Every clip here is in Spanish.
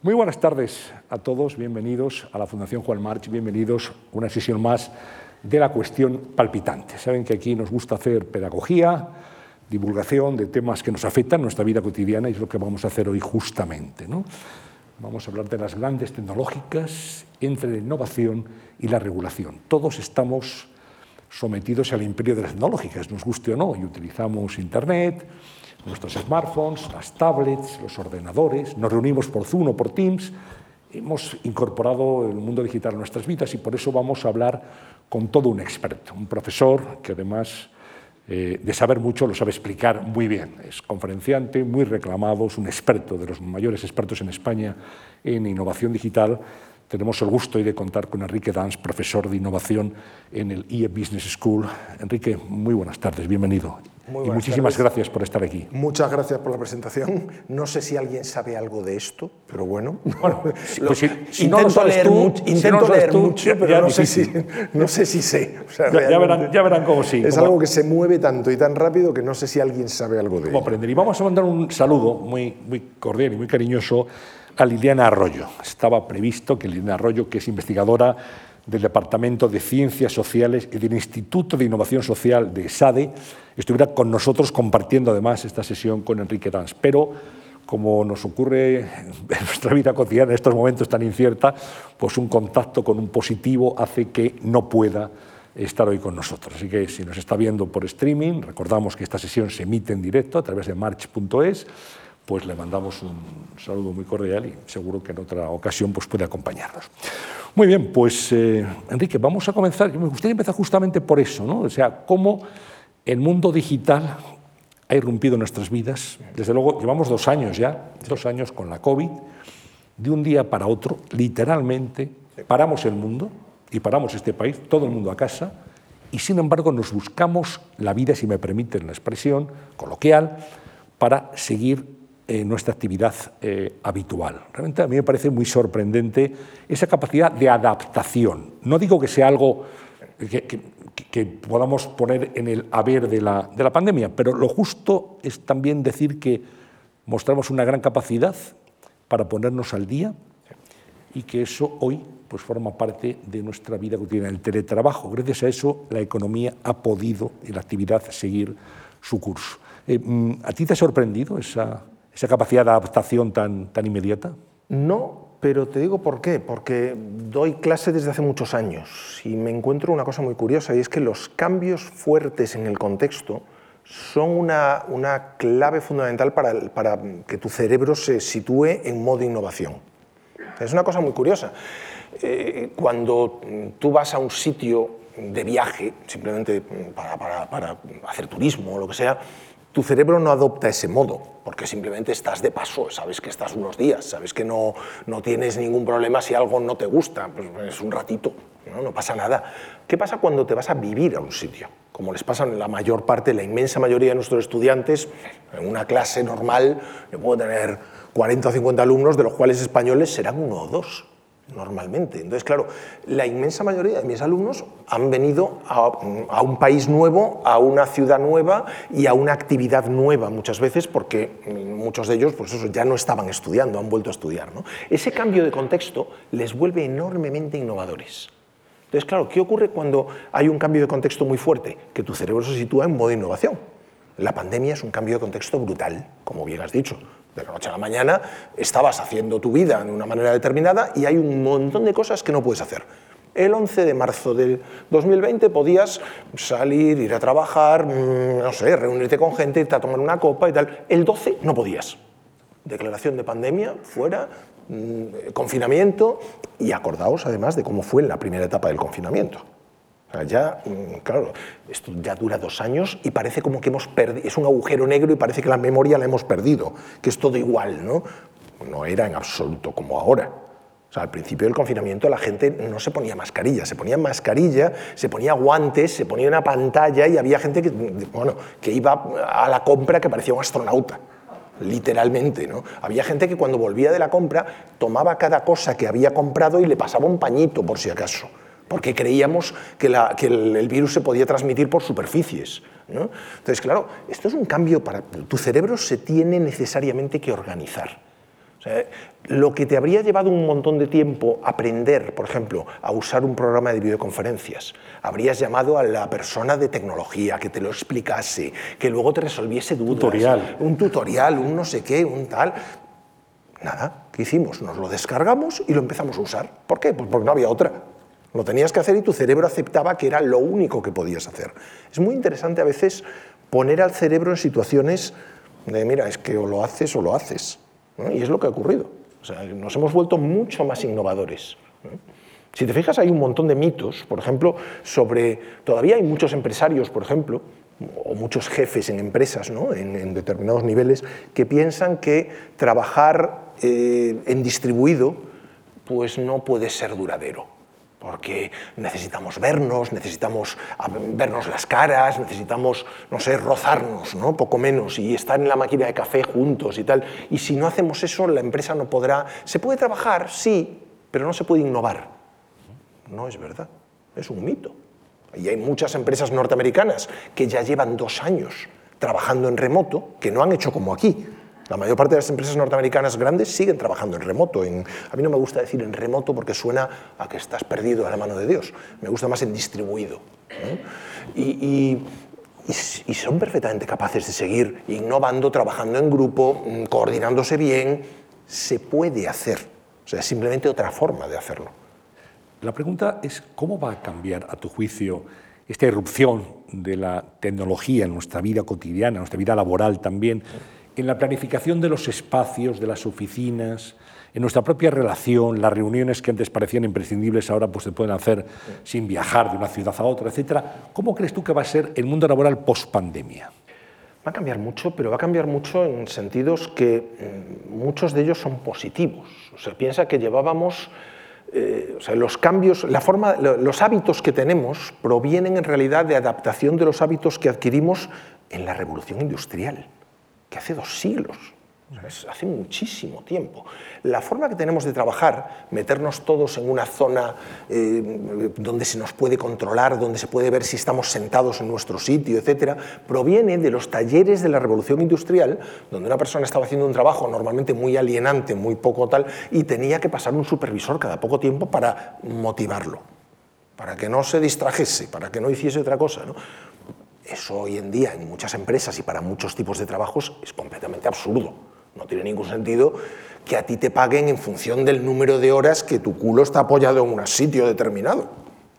Muy buenas tardes a todos, bienvenidos a la Fundación Juan March, bienvenidos a una sesión más de la cuestión palpitante. Saben que aquí nos gusta hacer pedagogía, divulgación de temas que nos afectan nuestra vida cotidiana y es lo que vamos a hacer hoy justamente. ¿no? Vamos a hablar de las grandes tecnológicas entre la innovación y la regulación. Todos estamos sometidos al imperio de las tecnológicas, nos guste o no, y utilizamos Internet, nuestros smartphones, las tablets, los ordenadores, nos reunimos por Zoom o por Teams, hemos incorporado el mundo digital a nuestras vidas y por eso vamos a hablar con todo un experto, un profesor que además eh, de saber mucho lo sabe explicar muy bien. Es conferenciante, muy reclamado, es un experto, de los mayores expertos en España en innovación digital tenemos el gusto hoy de contar con Enrique Dans, profesor de innovación en el IE Business School. Enrique, muy buenas tardes, bienvenido. Y muchísimas gracias por estar aquí. Muchas gracias por la presentación. No sé si alguien sabe algo de esto, pero bueno. bueno pues si, intento leer, intento leer mucho, pero no, sé si, no, sé si, sé. ya, verán, ya, verán, cómo sí. Es algo que se mueve tanto y tan rápido que no sé si alguien sabe algo de ello. aprender. Y vamos a mandar un saludo muy, muy cordial y muy cariñoso a Liliana Arroyo. Estaba previsto que Liliana Arroyo, que es investigadora del Departamento de Ciencias Sociales y del Instituto de Innovación Social de SADE, estuviera con nosotros compartiendo además esta sesión con Enrique Dans. Pero, como nos ocurre en nuestra vida cotidiana en estos momentos tan incierta, pues un contacto con un positivo hace que no pueda estar hoy con nosotros. Así que si nos está viendo por streaming, recordamos que esta sesión se emite en directo a través de march.es pues le mandamos un saludo muy cordial y seguro que en otra ocasión pues puede acompañarnos. Muy bien, pues eh, Enrique, vamos a comenzar. Me gustaría empezar justamente por eso, ¿no? O sea, cómo el mundo digital ha irrumpido nuestras vidas. Desde luego, llevamos dos años ya, dos años con la COVID. De un día para otro, literalmente, paramos el mundo y paramos este país, todo el mundo a casa, y sin embargo nos buscamos la vida, si me permiten la expresión coloquial, para seguir nuestra actividad eh, habitual. Realmente a mí me parece muy sorprendente esa capacidad de adaptación. No digo que sea algo que, podamos poner en el haber de la, de la pandemia, pero lo justo es también decir que mostramos una gran capacidad para ponernos al día y que eso hoy pues forma parte de nuestra vida cotidiana, el teletrabajo. Gracias a eso la economía ha podido y la actividad seguir su curso. Eh, mm, ¿A ti te ha sorprendido esa, esa capacidad de adaptación tan, tan inmediata? No, pero te digo por qué, porque doy clase desde hace muchos años y me encuentro una cosa muy curiosa y es que los cambios fuertes en el contexto son una, una clave fundamental para, para, que tu cerebro se sitúe en modo innovación. Es una cosa muy curiosa. Eh, cuando tú vas a un sitio de viaje, simplemente para, para, para hacer turismo o lo que sea, tu cerebro no adopta ese modo, porque simplemente estás de paso, sabes que estás unos días, sabes que no, no tienes ningún problema si algo no te gusta, pues es un ratito, ¿no? no pasa nada. ¿Qué pasa cuando te vas a vivir a un sitio? Como les pasa en la mayor parte, la inmensa mayoría de nuestros estudiantes, en una clase normal, yo puedo tener 40 o 50 alumnos, de los cuales españoles serán uno o dos normalmente. Entonces, claro, la inmensa mayoría de mis alumnos han venido a, un país nuevo, a una ciudad nueva y a una actividad nueva muchas veces porque muchos de ellos pues eso, ya no estaban estudiando, han vuelto a estudiar. ¿no? Ese cambio de contexto les vuelve enormemente innovadores. Entonces, claro, ¿qué ocurre cuando hay un cambio de contexto muy fuerte? Que tu cerebro se sitúa en modo innovación. La pandemia es un cambio de contexto brutal, como bien has dicho de la noche a la mañana estabas haciendo tu vida de una manera determinada y hay un montón de cosas que no puedes hacer. El 11 de marzo del 2020 podías salir, ir a trabajar, mm, no sé, reunirte con gente, irte a tomar una copa y tal. El 12 no podías. Declaración de pandemia, fuera, mm, confinamiento y acordaos además de cómo fue en la primera etapa del confinamiento ya, mm, claro, esto ya dura dos años y parece como que hemos perdido, es un agujero negro y parece que la memoria la hemos perdido, que es todo igual, ¿no? No era en absoluto como ahora. O sea, al principio del confinamiento la gente no se ponía mascarilla, se ponía mascarilla, se ponía guantes, se ponía una pantalla y había gente que, bueno, que iba a la compra que parecía un astronauta literalmente. ¿no? Había gente que cuando volvía de la compra tomaba cada cosa que había comprado y le pasaba un pañito por si acaso porque creíamos que, el, virus se podía transmitir por superficies. Entonces, claro, esto es un cambio para... Tu cerebro se tiene necesariamente que organizar. lo que te habría llevado un montón de tiempo aprender, por ejemplo, a usar un programa de videoconferencias, habrías llamado a la persona de tecnología que te lo explicase, que luego te resolviese dudas. Tutorial. Un tutorial, un no sé qué, un tal. Nada, ¿qué hicimos? Nos lo descargamos y lo empezamos a usar. ¿Por qué? Pues porque no había otra. Lo tenías que hacer y tu cerebro aceptaba que era lo único que podías hacer. Es muy interesante a veces poner al cerebro en situaciones de, mira, es que o lo haces o lo haces. Y es lo que ha ocurrido. O sea, nos hemos vuelto mucho más innovadores. Si te fijas, hay un montón de mitos, por ejemplo, sobre... Todavía hay muchos empresarios, por ejemplo, o muchos jefes en empresas, ¿no? en, determinados niveles, que piensan que trabajar eh, en distribuido pues no puede ser duradero porque necesitamos vernos, necesitamos vernos las caras, necesitamos, no sé, rozarnos, ¿no? Poco menos, y estar en la máquina de café juntos y tal. Y si no hacemos eso, la empresa no podrá... Se puede trabajar, sí, pero no se puede innovar. No es verdad, es un mito. Y hay muchas empresas norteamericanas que ya llevan dos años trabajando en remoto, que no han hecho como aquí, la mayor parte de las empresas norteamericanas grandes siguen trabajando en remoto. A mí no me gusta decir en remoto porque suena a que estás perdido a la mano de Dios. Me gusta más en distribuido. Y, son perfectamente capaces de seguir innovando, trabajando en grupo, mm, coordinándose bien. Se puede hacer. O sea, es simplemente otra forma de hacerlo. La pregunta es, ¿cómo va a cambiar, a tu juicio, esta irrupción de la tecnología en nuestra vida cotidiana, en nuestra vida laboral también? En la planificación de los espacios, de las oficinas, en nuestra propia relación, las reuniones que antes parecían imprescindibles ahora pues se pueden hacer sin viajar de una ciudad a otra, etcétera. ¿Cómo crees tú que va a ser el mundo laboral post pandemia? Va a cambiar mucho, pero va a cambiar mucho en sentidos que mm, muchos de ellos son positivos. O sea, piensa que llevábamos eh, o sea, los cambios, la forma, los hábitos que tenemos provienen en realidad de adaptación de los hábitos que adquirimos en la revolución industrial que hace dos siglos, hace muchísimo tiempo. La forma que tenemos de trabajar, meternos todos en una zona eh, donde se nos puede controlar, donde se puede ver si estamos sentados en nuestro sitio, etcétera, proviene de los talleres de la revolución industrial, donde una persona estaba haciendo un trabajo normalmente muy alienante, muy poco tal, y tenía que pasar un supervisor cada poco tiempo para motivarlo, para que no se distrajese, para que no hiciese otra cosa. ¿no? Eso hoy en día en muchas empresas y para muchos tipos de trabajos es completamente absurdo. No tiene ningún sentido que a ti te paguen en función del número de horas que tu culo está apoyado en un sitio determinado.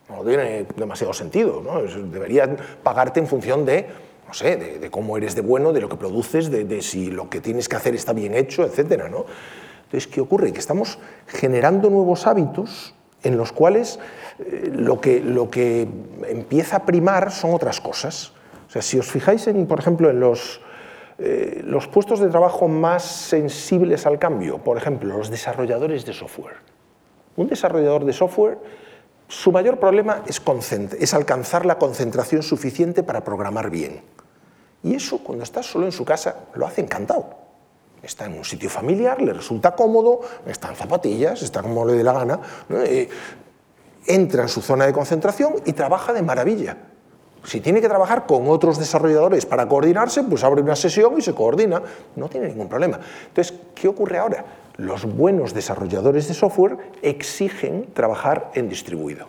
No tiene demasiado sentido. ¿no? Deberían pagarte en función de, no sé, de, cómo eres de bueno, de lo que produces, de, si lo que tienes que hacer está bien hecho, etc. ¿no? Entonces, ¿qué ocurre? Que estamos generando nuevos hábitos en los cuales eh, lo, que, lo que empieza a primar son otras cosas. O sea, si os fijáis, en, por ejemplo, en los, eh, los puestos de trabajo más sensibles al cambio, por ejemplo, los desarrolladores de software. Un desarrollador de software, su mayor problema es, alcanzar la concentración suficiente para programar bien. Y eso, cuando está solo en su casa, lo hace encantado. Está en un sitio familiar, le resulta cómodo, está en zapatillas, está como le dé la gana, eh, entra en su zona de concentración y trabaja de maravilla. Si tiene que trabajar con otros desarrolladores para coordinarse, pues abre una sesión y se coordina. No tiene ningún problema. Entonces, ¿qué ocurre ahora? Los buenos desarrolladores de software exigen trabajar en distribuido.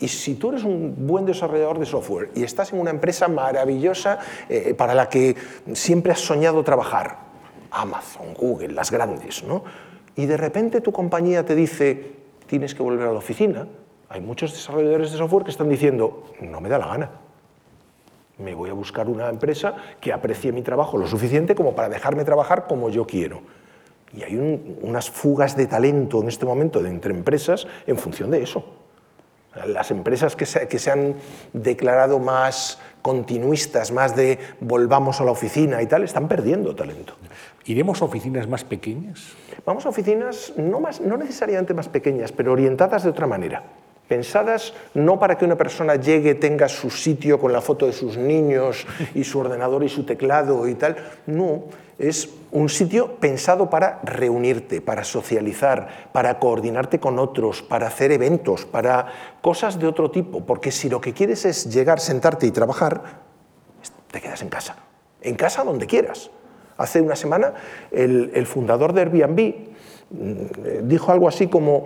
Y si tú eres un buen desarrollador de software y estás en una empresa maravillosa eh, para la que siempre has soñado trabajar, Amazon, Google, las grandes, ¿no? y de repente tu compañía te dice, tienes que volver a la oficina, hay muchos desarrolladores de software que están diciendo, no me da la gana. Me voy a buscar una empresa que aprecie mi trabajo lo suficiente como para dejarme trabajar como yo quiero. Y hay unas fugas de talento en este momento de entre empresas en función de eso. Las empresas que se, que se han declarado más continuistas, más de volvamos a la oficina y tal, están perdiendo talento. ¿Iremos a oficinas más pequeñas? Vamos a oficinas no, más, no necesariamente más pequeñas, pero orientadas de otra manera pensadas no para que una persona llegue, tenga su sitio con la foto de sus niños y su ordenador y su teclado y tal, no, es un sitio pensado para reunirte, para socializar, para coordinarte con otros, para hacer eventos, para cosas de otro tipo, porque si lo que quieres es llegar, sentarte y trabajar, te quedas en casa, en casa donde quieras. Hace una semana el, fundador de Airbnb mm, dijo algo así como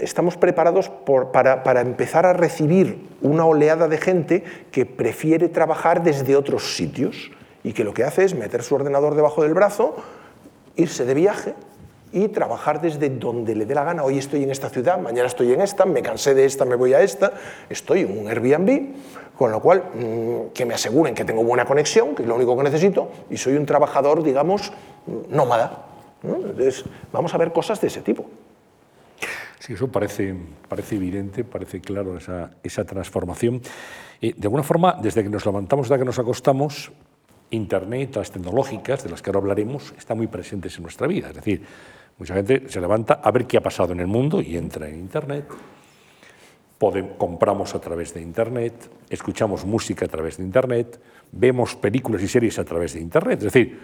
estamos preparados para, empezar a recibir una oleada de gente que prefiere trabajar desde otros sitios y que lo que hace es meter su ordenador debajo del brazo, irse de viaje y trabajar desde donde le dé la gana. Hoy estoy en esta ciudad, mañana estoy en esta, me cansé de esta, me voy a esta, estoy en un Airbnb, con lo cual mm, que me aseguren que tengo buena conexión, que es lo único que necesito, y soy un trabajador, digamos, nómada. Entonces, vamos a ver cosas de ese tipo. Sí, eso parece, parece evidente, parece claro esa, esa transformación. de alguna forma, desde que nos levantamos hasta que nos acostamos, Internet, las tecnológicas, de las que ahora hablaremos, están muy presentes en nuestra vida. Es decir, mucha gente se levanta a ver qué ha pasado en el mundo y entra en Internet. compramos a través de Internet, escuchamos música a través de Internet, vemos películas y series a través de Internet. Es decir,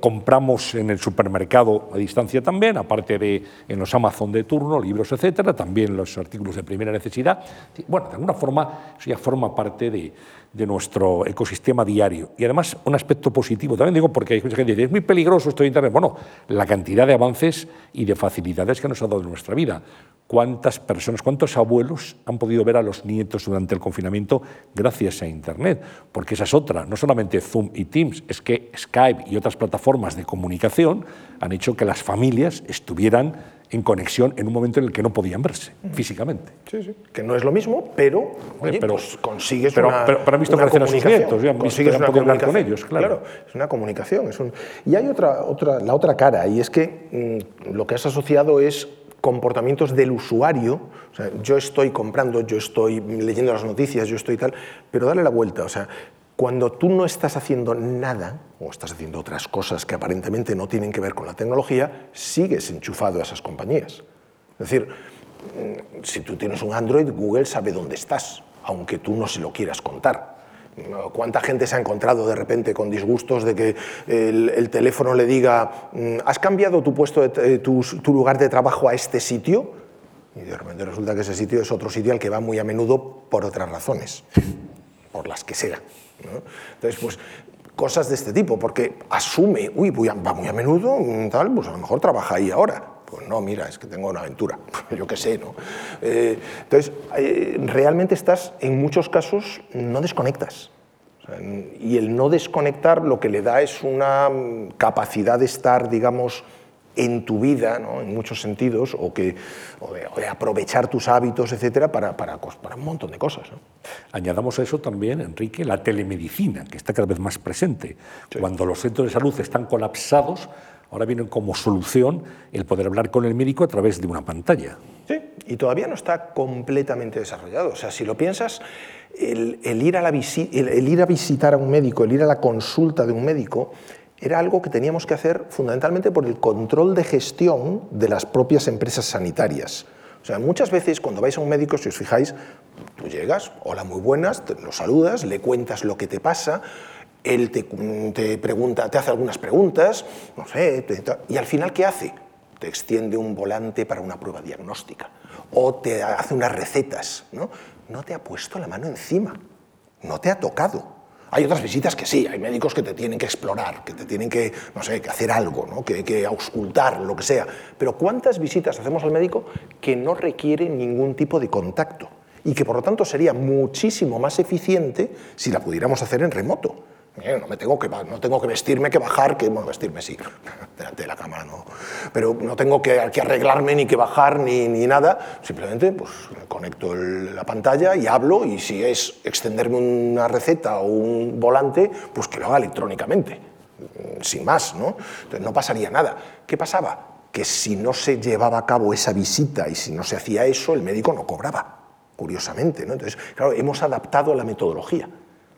compramos en el supermercado a distancia también, aparte de en los Amazon de turno, libros, etcétera, también los artículos de primera necesidad. Bueno, de alguna forma, eso ya forma parte de, de nuestro ecosistema diario. Y además, un aspecto positivo, también digo porque hay gente que dice, es muy peligroso esto de Internet. Bueno, la cantidad de avances y de facilidades que nos ha dado en nuestra vida. ¿Cuántas personas, cuántos abuelos han podido ver a los nietos durante el confinamiento gracias a Internet? Porque esa es otra, no solamente Zoom y Teams, es que Skype y otras plataformas de comunicación han hecho que las familias estuvieran en conexión en un momento en el que no podían verse físicamente. Sí, sí. Que no es lo mismo, pero, oye, pero pues consigues pero, una, pero, pero, han visto una crecer a sus nietos, consigues una hablar con ellos, claro. claro. es una comunicación. Es un... Y hay otra, otra, la otra cara, y es que mm, lo que has asociado es comportamientos del usuario, o sea, yo estoy comprando, yo estoy leyendo las noticias, yo estoy tal, pero dale la vuelta, o sea, cuando tú no estás haciendo nada o estás haciendo otras cosas que aparentemente no tienen que ver con la tecnología, sigues enchufado a esas compañías. Es decir, mm, si tú tienes un Android, Google sabe dónde estás, aunque tú no se lo quieras contar. ¿Cuánta gente se ha encontrado de repente con disgustos de que el, teléfono le diga, mm, ¿has cambiado tu, puesto de, tu, tu lugar de trabajo a este sitio? Y de repente resulta que ese sitio es otro sitio al que va muy a menudo por otras razones, por las que sea. Entonces, pues cosas de este tipo, porque asume, uy, va muy a menudo, mm, tal, pues a lo mejor trabaja ahí ahora. Pues no, mira, es que tengo una aventura, yo qué sé, ¿no? Eh, entonces, eh, realmente estás, en muchos casos, no desconectas. y el no desconectar lo que le da es una mm, capacidad de estar, digamos, en tu vida, ¿no? en muchos sentidos, o, que, o de, aprovechar tus hábitos, etcétera, para, para, para un montón de cosas. ¿no? Añadamos a eso también, Enrique, la telemedicina, que está cada vez más presente. Cuando los centros de salud están colapsados, ahora vienen como solución el poder hablar con el médico a través de una pantalla. Sí, y todavía no está completamente desarrollado. O sea, si lo piensas, el, el ir, a la el ir a visitar a un médico, el ir a la consulta de un médico, era algo que teníamos que hacer fundamentalmente por el control de gestión de las propias empresas sanitarias. O sea, muchas veces cuando vais a un médico, si os fijáis, tú llegas, hola, muy buenas, lo saludas, le cuentas lo que te pasa, él te, te, pregunta, te hace algunas preguntas, no sé, y al final, ¿qué hace? Te extiende un volante para una prueba diagnóstica o te hace unas recetas, ¿no? No te ha puesto la mano encima, no te ha tocado. Hay otras visitas que sí, hay médicos que te tienen que explorar, que te tienen que, no sé, que hacer algo, ¿no? que, que auscultar, lo que sea. Pero ¿cuántas visitas hacemos al médico que no requieren ningún tipo de contacto? Y que por lo tanto sería muchísimo más eficiente si la pudiéramos hacer en remoto. Eh, no, me tengo que, no tengo que vestirme, que bajar, que bueno, vestirme sí, delante de la cámara no, pero no tengo que, que arreglarme ni que bajar ni, ni nada, simplemente pues, conecto la pantalla y hablo y si es extenderme una receta o un volante, pues que lo haga electrónicamente, sin más, ¿no? Entonces no pasaría nada. ¿Qué pasaba? Que si no se llevaba a cabo esa visita y si no se hacía eso, el médico no cobraba, curiosamente, ¿no? Entonces, claro, hemos adaptado la metodología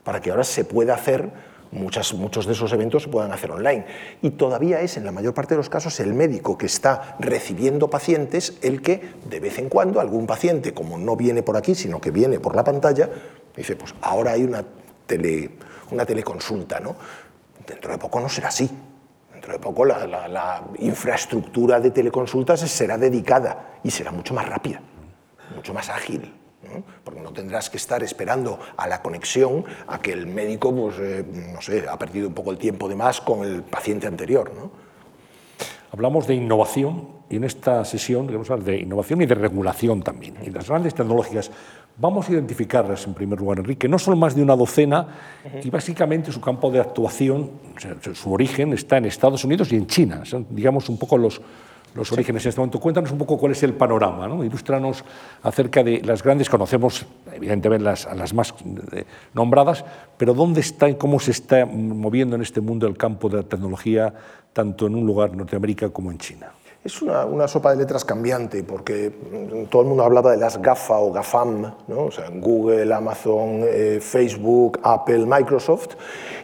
para que ahora se pueda hacer, muchos de esos eventos se puedan hacer online. Y todavía es, en la mayor parte de los casos, el médico que está recibiendo pacientes el que, de vez en cuando, algún paciente, como no viene por aquí, sino que viene por la pantalla, dice, pues ahora hay una, tele, una teleconsulta, ¿no? Dentro de poco no será así. Dentro de poco la infraestructura de teleconsultas será dedicada y será mucho más rápida, mucho más ágil porque no tendrás que estar esperando a la conexión a que el médico, pues, eh, no sé, ha perdido un poco el tiempo de más con el paciente anterior. ¿no? hablamos de innovación y en esta sesión queremos hablar de innovación y de regulación también. Y las grandes tecnológicas vamos a identificarlas en primer lugar, Enrique, no son más de una docena y básicamente su campo de actuación, su origen está en Estados Unidos y en China. Son, digamos, un poco los, los orígenes en este momento. Cuéntanos un poco cuál es el panorama, ¿no? ilústranos acerca de las grandes, conocemos evidentemente las, las más nombradas, pero dónde está y cómo se está moviendo en este mundo el campo de la tecnología, tanto en un lugar Norteamérica como en China. Es una, sopa de letras cambiante, porque todo el mundo hablaba de las GAFA o GAFAM, o sea, Google, Amazon, eh, Facebook, Apple, Microsoft,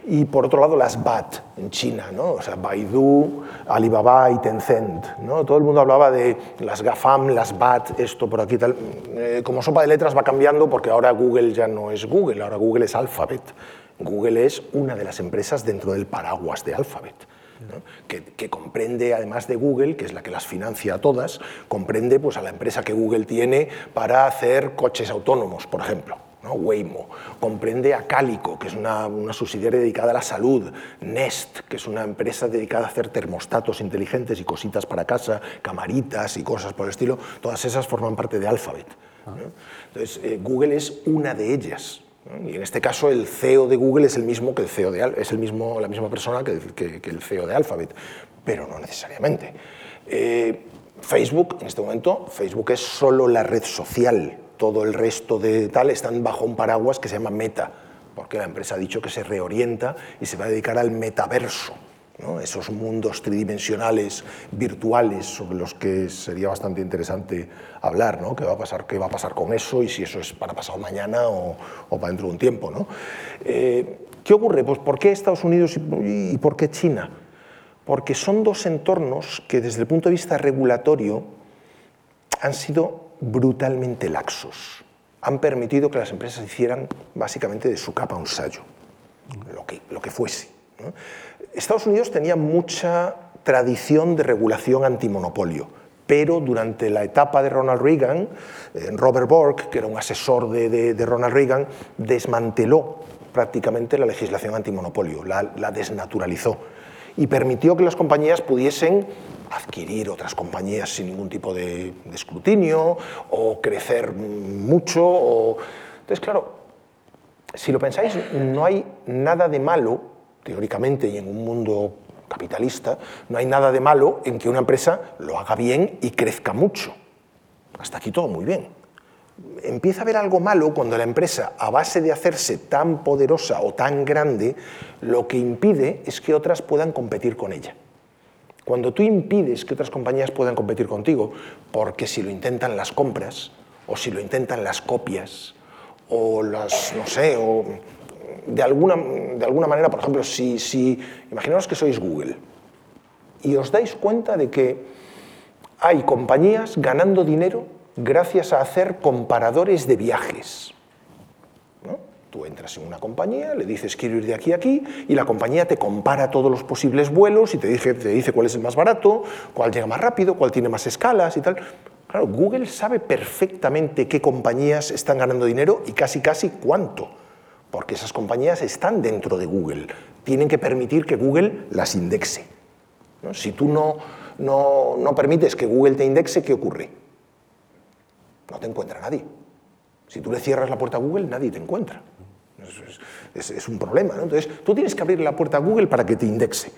y por otro lado las BAT en China, o sea, Baidu, Alibaba y Tencent. ¿no? Todo el mundo hablaba de las GAFAM, las BAT, esto por aquí tal. Eh, como sopa de letras va cambiando porque ahora Google ya no es Google, ahora Google es Alphabet. Google es una de las empresas dentro del paraguas de Alphabet que, comprende, además de Google, que es la que las financia a todas, comprende pues, a la empresa que Google tiene para hacer coches autónomos, por ejemplo. ¿No? Waymo, comprende a Calico, que es una, una, subsidiaria dedicada a la salud, Nest, que es una empresa dedicada a hacer termostatos inteligentes y cositas para casa, camaritas y cosas por el estilo, todas esas forman parte de Alphabet. Entonces, eh, Google es una de ellas. Y en este caso el CEO de Google es el mismo que el CEO de es el mismo, la misma persona que, el CEO de Alphabet, pero no necesariamente. Eh, Facebook, en este momento, Facebook es solo la red social. Todo el resto de tal están bajo un paraguas que se llama Meta, porque la empresa ha dicho que se reorienta y se va a dedicar al metaverso esos mundos tridimensionales virtuales sobre los que sería bastante interesante hablar, ¿no? ¿Qué, va a pasar, ¿Qué va a pasar con eso y si eso es para pasado mañana o, para dentro de un tiempo? ¿no? Eh, ¿Qué ocurre? Pues ¿por qué Estados Unidos y, y por qué China? Porque son dos entornos que desde el punto de vista regulatorio han sido brutalmente laxos. Han permitido que las empresas hicieran básicamente de su capa un sallo, lo que, lo que fuese. Estados Unidos tenía mucha tradición de regulación antimonopolio, pero durante la etapa de Ronald Reagan, eh, Robert Bork, que era un asesor de, Ronald Reagan, desmanteló prácticamente la legislación antimonopolio, la, la desnaturalizó y permitió que las compañías pudiesen adquirir otras compañías sin ningún tipo de, escrutinio o crecer mucho. Entonces, claro, si lo pensáis, no hay nada de malo teóricamente y en un mundo capitalista, no hay nada de malo en que una empresa lo haga bien y crezca mucho. Hasta aquí todo muy bien. Empieza a haber algo malo cuando la empresa, a base de hacerse tan poderosa o tan grande, lo que impide es que otras puedan competir con ella. Cuando tú impides que otras compañías puedan competir contigo, porque si lo intentan las compras, o si lo intentan las copias, o las, no sé, o de alguna, de alguna manera, por ejemplo, si, si imaginaos que sois Google y os dais cuenta de que hay compañías ganando dinero gracias a hacer comparadores de viajes. Tú entras en una compañía, le dices quiero ir de aquí a aquí y la compañía te compara todos los posibles vuelos y te dice, te dice cuál es el más barato, cuál llega más rápido, cuál tiene más escalas y tal. Claro, Google sabe perfectamente qué compañías están ganando dinero y casi casi cuánto porque esas compañías están dentro de Google. Tienen que permitir que Google las indexe. Si tú no, no, permites que Google te indexe, ¿qué ocurre? No te encuentra nadie. Si tú le cierras la puerta a Google, nadie te encuentra. Es, un problema. Entonces, tú tienes que abrir la puerta a Google para que te indexe.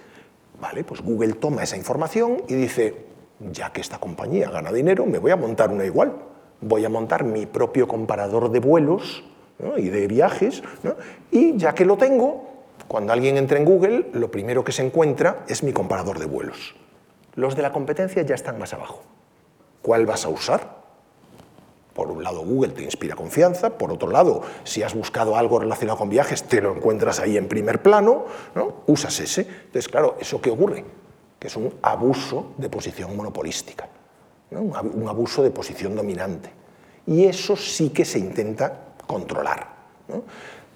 Vale, pues Google toma esa información y dice, ya que esta compañía gana dinero, me voy a montar una igual. Voy a montar mi propio comparador de vuelos y de viajes, y ya que lo tengo, cuando alguien entra en Google, lo primero que se encuentra es mi comparador de vuelos. Los de la competencia ya están más abajo. ¿Cuál vas a usar? Por un lado, Google te inspira confianza, por otro lado, si has buscado algo relacionado con viajes, te lo encuentras ahí en primer plano, ¿no? usas ese. Entonces, claro, ¿eso qué ocurre? Que es un abuso de posición monopolística, un abuso de posición dominante. Y eso sí que se intenta controlar.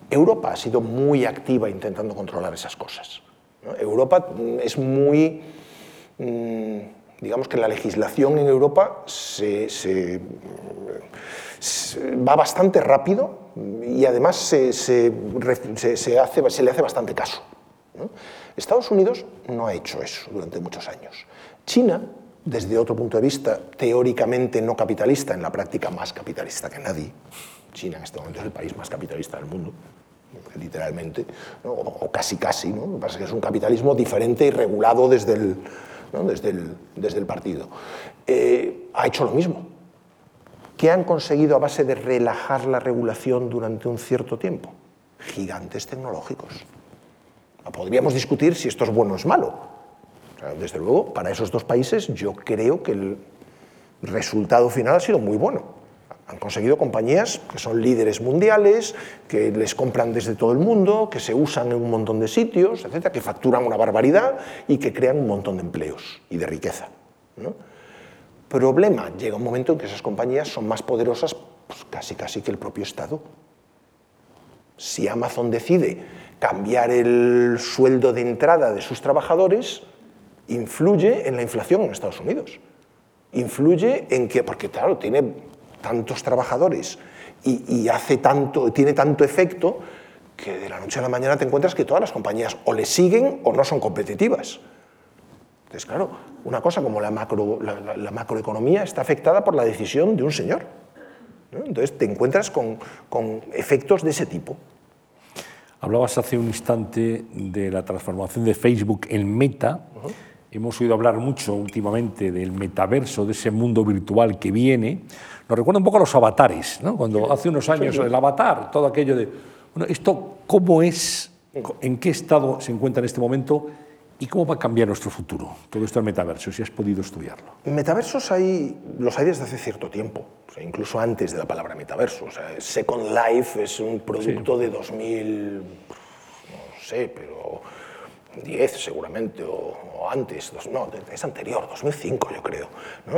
Europa ha sido muy activa intentando controlar esas cosas. Europa es muy... Mm, digamos que la legislación en Europa se, va bastante rápido y además se, hace, se, le hace bastante caso. Estados Unidos no ha hecho eso durante muchos años. China, desde otro punto de vista teóricamente no capitalista, en la práctica más capitalista que nadie, China en este momento es el país más capitalista del mundo, literalmente, o, casi casi, ¿no? lo que pasa es que es un capitalismo diferente y regulado desde el, desde el, desde el partido. Eh, ha hecho lo mismo. ¿Qué han conseguido a base de relajar la regulación durante un cierto tiempo? Gigantes tecnológicos. Podríamos discutir si esto es bueno o es malo. desde luego, para esos dos países yo creo que el resultado final ha sido muy bueno. Han conseguido compañías que son líderes mundiales, que les compran desde todo el mundo, que se usan en un montón de sitios, etcétera, que facturan una barbaridad y que crean un montón de empleos y de riqueza. Problema, llega un momento en que esas compañías son más poderosas pues, casi casi que el propio Estado. Si Amazon decide cambiar el sueldo de entrada de sus trabajadores, influye en la inflación en Estados Unidos. Influye en que, porque claro, tiene tantos trabajadores y, hace tanto, tiene tanto efecto que de la noche a la mañana te encuentras que todas las compañías o le siguen o no son competitivas. Entonces, claro, una cosa como la, macro, la, macroeconomía está afectada por la decisión de un señor. Entonces te encuentras con, con, efectos de ese tipo. Hablabas hace un instante de la transformación de Facebook en Meta. Hemos oído hablar mucho últimamente del metaverso, de ese mundo virtual que viene. Nos recuerda un poco a los avatares, ¿no? cuando hace unos años el avatar, todo aquello de... Bueno, ¿esto cómo es, en qué estado se encuentra en este momento y cómo va a cambiar nuestro futuro? Todo esto del metaverso, si has podido estudiarlo. Metaversos hay, los hay desde hace cierto tiempo, incluso antes de la palabra metaverso. O sea, Second Life es un producto de 2000, no sé, pero 10 seguramente, o, antes, no, es anterior, 2005 yo creo.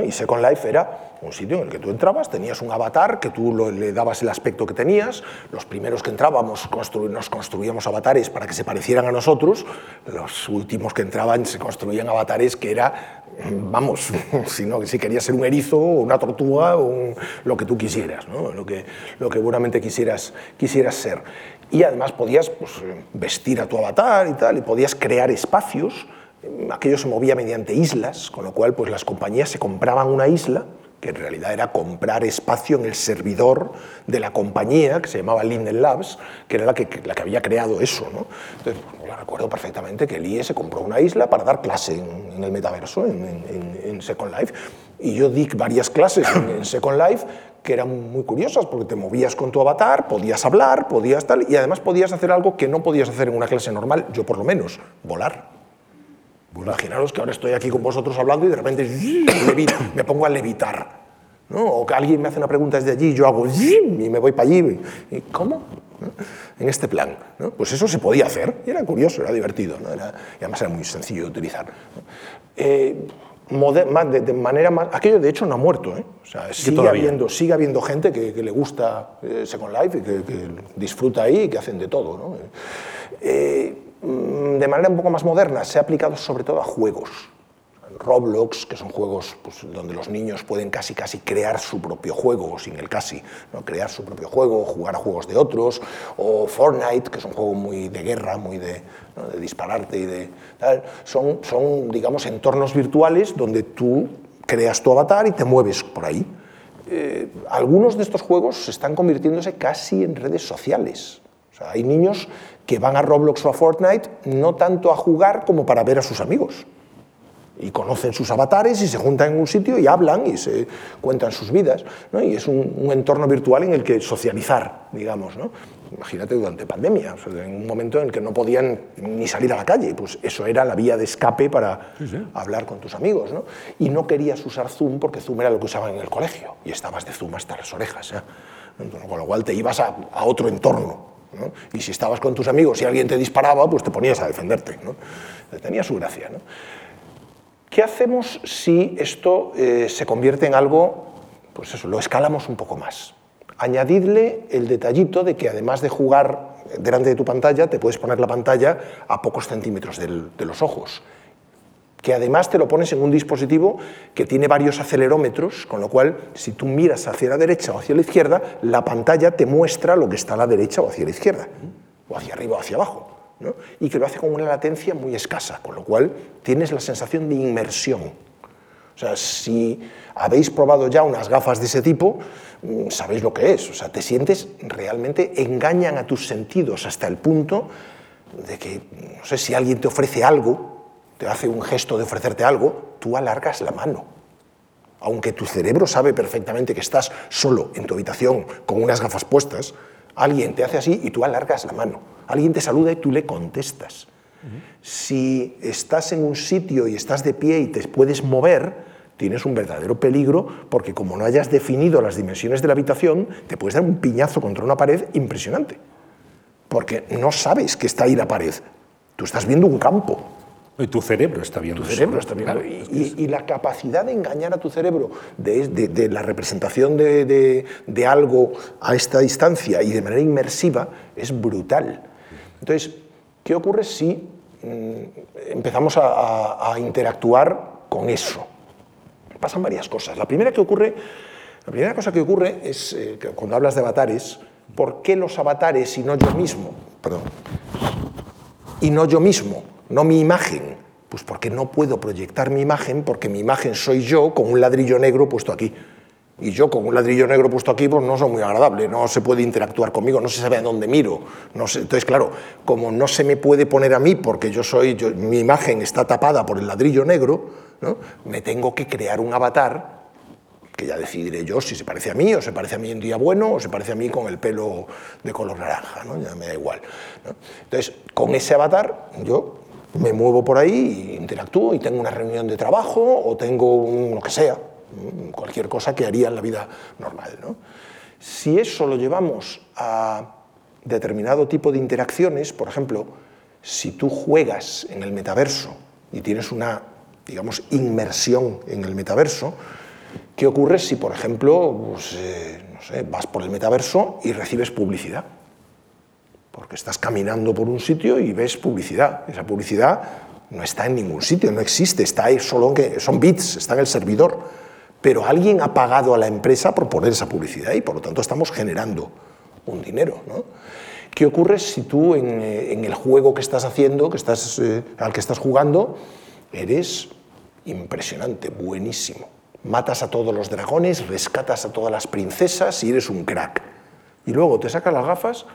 Y Second Life era un sitio en el que tú entrabas, tenías un avatar que tú le dabas el aspecto que tenías, los primeros que entrábamos nos construíamos avatares para que se parecieran a nosotros, los últimos que entraban se construían avatares que era, vamos, si, no, si querías ser un erizo, o una tortuga, o lo que tú quisieras, lo, que, lo que buenamente quisieras, quisieras ser y además podías pues, vestir a tu avatar y tal, y podías crear espacios. Aquello se movía mediante islas, con lo cual pues, las compañías se compraban una isla, que en realidad era comprar espacio en el servidor de la compañía, que se llamaba Linden Labs, que era la que, la que había creado eso. ¿no? Entonces, yo recuerdo perfectamente que el IE se compró una isla para dar clase en, el metaverso, en, en, Second Life, y yo di varias clases en Second Life que eran muy curiosas porque te movías con tu avatar, podías hablar, podías tal, y además podías hacer algo que no podías hacer en una clase normal, yo por lo menos, volar. Imaginaros que ahora estoy aquí con vosotros hablando y de repente me pongo a levitar. ¿no? O que alguien me hace una pregunta desde allí, yo hago y me voy para allí. ¿Y ¿Cómo? En este plan. ¿no? Pues eso se podía hacer y era curioso, era divertido. Era, y además era muy sencillo de utilizar. Eh, de, manera más... Aquello de hecho no ha muerto, ¿eh? o sea, sigue, habiendo, sigue habiendo gente que, le gusta eh, Second Life y que, disfruta ahí y que hacen de todo. ¿no? Eh, mm, de manera un poco más moderna se ha aplicado sobre todo a juegos. Roblox, que son juegos pues, donde los niños pueden casi casi crear su propio juego, sin el casi, ¿no? crear su propio juego, jugar a juegos de otros, o Fortnite, que es un juego muy de guerra, muy de, de dispararte y de tal, son, son, digamos, entornos virtuales donde tú creas tu avatar y te mueves por ahí. Eh, algunos de estos juegos están convirtiéndose casi en redes sociales. Hay niños que van a Roblox o a Fortnite no tanto a jugar como para ver a sus amigos y conocen sus avatares y se juntan en un sitio y hablan y se cuentan sus vidas. ¿no? Y es un, entorno virtual en el que socializar, digamos. ¿no? Imagínate durante pandemia, en un momento en el que no podían ni salir a la calle, pues eso era la vía de escape para hablar con tus amigos. ¿no? Y no querías usar Zoom porque Zoom era lo que usaban en el colegio y estabas de Zoom hasta las orejas. ¿eh? con lo cual te ibas a, a otro entorno. ¿no? Y si estabas con tus amigos y alguien te disparaba, pues te ponías a defenderte. ¿no? Tenía su gracia. ¿no? ¿Qué hacemos si esto eh, se convierte en algo, pues eso, lo escalamos un poco más? Añadidle el detallito de que además de jugar delante de tu pantalla, te puedes poner la pantalla a pocos centímetros de los ojos. Que además te lo pones en un dispositivo que tiene varios acelerómetros, con lo cual si tú miras hacia la derecha o hacia la izquierda, la pantalla te muestra lo que está a la derecha o hacia la izquierda, o hacia arriba o hacia abajo y que lo hace con una latencia muy escasa, con lo cual tienes la sensación de inmersión. O sea, si habéis probado ya unas gafas de ese tipo, mm, sabéis lo que es. O sea, te sientes realmente, engañan a tus sentidos hasta el punto de que, no sé, si alguien te ofrece algo, te hace un gesto de ofrecerte algo, tú alargas la mano. Aunque tu cerebro sabe perfectamente que estás solo en tu habitación con unas gafas puestas, alguien te hace así y tú alargas la mano. Alguien te saluda y tú le contestas. Si estás en un sitio y estás de pie y te puedes mover, tienes un verdadero peligro porque como no hayas definido las dimensiones de la habitación, te puedes dar un piñazo contra una pared impresionante. Porque no sabes que está ahí la pared. Tú estás viendo un campo. Y tu cerebro está viendo Tu cerebro está y, la capacidad de engañar a tu cerebro de, la representación de, algo a esta distancia y de manera inmersiva es brutal. Entonces, ¿qué ocurre si mm, empezamos a, interactuar con eso? Pasan varias cosas. La primera, que ocurre, la primera cosa que ocurre es, eh, que cuando hablas de avatares, ¿por qué los avatares y no yo mismo? Perdón. Y no yo mismo no mi imagen. Pues porque no puedo proyectar mi imagen, porque mi imagen soy yo con un ladrillo negro puesto aquí. Y yo con un ladrillo negro puesto aquí, pues no soy muy agradable, no se puede interactuar conmigo, no se sabe a dónde miro. No Entonces, claro, como no se me puede poner a mí porque yo soy, mi imagen está tapada por el ladrillo negro, ¿no? me tengo que crear un avatar que ya decidiré yo si se parece a mí o se parece a mí en día bueno o se parece a mí con el pelo de color naranja, ¿no? ya me da igual. Entonces, con ese avatar yo me muevo por ahí, interactúo y tengo una reunión de trabajo o tengo lo que sea, cualquier cosa que haría en la vida normal. Si eso lo llevamos a determinado tipo de interacciones, por ejemplo, si tú juegas en el metaverso y tienes una, digamos, inmersión en el metaverso, ¿qué ocurre si, por ejemplo, pues, eh, vas por el metaverso y recibes publicidad? Porque estás caminando por un sitio y ves publicidad. Esa publicidad no está en ningún sitio, no existe, está ahí solo que son bits, está en el servidor. Pero alguien ha pagado a la empresa por poner esa publicidad y por lo tanto estamos generando un dinero. ¿Qué ocurre si tú en, eh, el juego que estás haciendo, que estás, eh, al que estás jugando, eres impresionante, buenísimo? Matas a todos los dragones, rescatas a todas las princesas y eres un crack. Y luego te sacas las gafas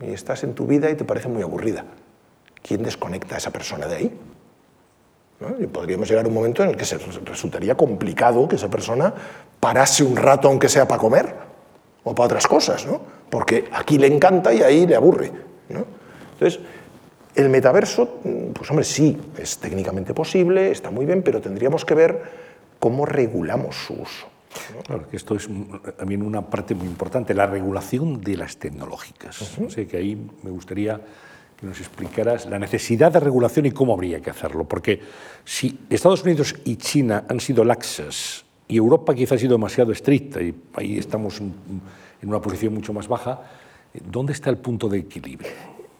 y estás en tu vida y te parece muy aburrida. ¿Quién desconecta a esa persona de ahí? Y podríamos llegar a un momento en el que se resultaría complicado que esa persona parase un rato aunque sea para comer o para otras cosas, ¿no? porque aquí le encanta y ahí le aburre. Entonces, el metaverso, pues hombre, sí, es técnicamente posible, está muy bien, pero tendríamos que ver cómo regulamos su uso. Claro, que esto es también una parte muy importante, la regulación de las tecnológicas. que ahí me gustaría que nos explicaras la necesidad de regulación y cómo habría que hacerlo. Porque si Estados Unidos y China han sido laxas y Europa quizá ha sido demasiado estricta y ahí estamos en una posición mucho más baja, ¿dónde está el punto de equilibrio?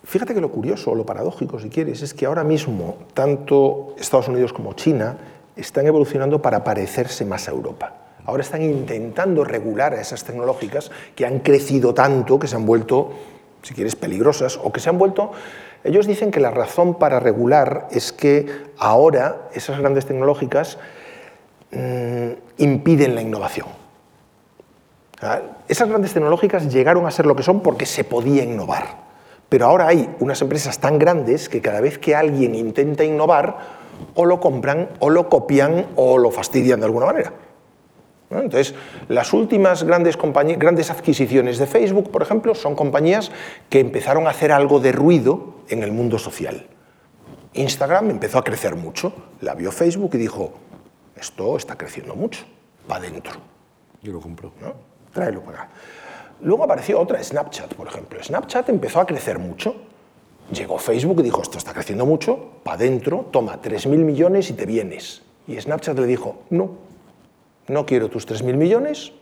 Fíjate que lo curioso, o lo paradójico, si quieres, es que ahora mismo tanto Estados Unidos como China están evolucionando para parecerse más a Europa ahora están intentando regular a esas tecnológicas que han crecido tanto, que se han vuelto, si quieres, peligrosas, o que se han vuelto... Ellos dicen que la razón para regular es que ahora esas grandes tecnológicas mm, impiden la innovación. Esas grandes tecnológicas llegaron a ser lo que son porque se podía innovar. Pero ahora hay unas empresas tan grandes que cada vez que alguien intenta innovar, o lo compran, o lo copian, o lo fastidian de alguna manera. Entonces, las últimas grandes, grandes adquisiciones de Facebook, por ejemplo, son compañías que empezaron a hacer algo de ruido en el mundo social. Instagram empezó a crecer mucho, la vio Facebook y dijo, esto está creciendo mucho, va adentro. Yo lo compro. ¿no? Tráelo para acá. Luego apareció otra, Snapchat, por ejemplo. Snapchat empezó a crecer mucho. Llegó Facebook y dijo, esto está creciendo mucho, para adentro, toma 3.000 millones y te vienes. Y Snapchat le dijo, no, no quiero tus 3.000 millones,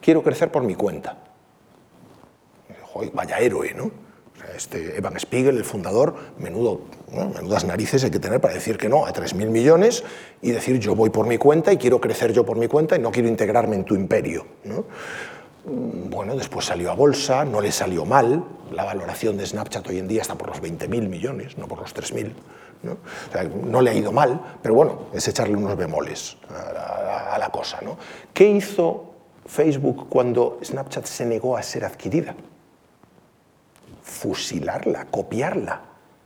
quiero crecer por mi cuenta. vaya héroe, ¿no? este Evan Spiegel, el fundador, menudo, menudas narices hay que tener para decir que no a 3.000 millones y decir yo voy por mi cuenta y quiero crecer yo por mi cuenta y no quiero integrarme en tu imperio. Mm, bueno, después salió a bolsa, no le salió mal, la valoración de Snapchat hoy en día está por los 20.000 millones, no por los 3.000. ¿no? no le ha ido mal, pero bueno, es echarle unos bemoles a la, cosa. ¿no? ¿Qué hizo Facebook cuando Snapchat se negó a ser adquirida? Fusilarla, copiarla,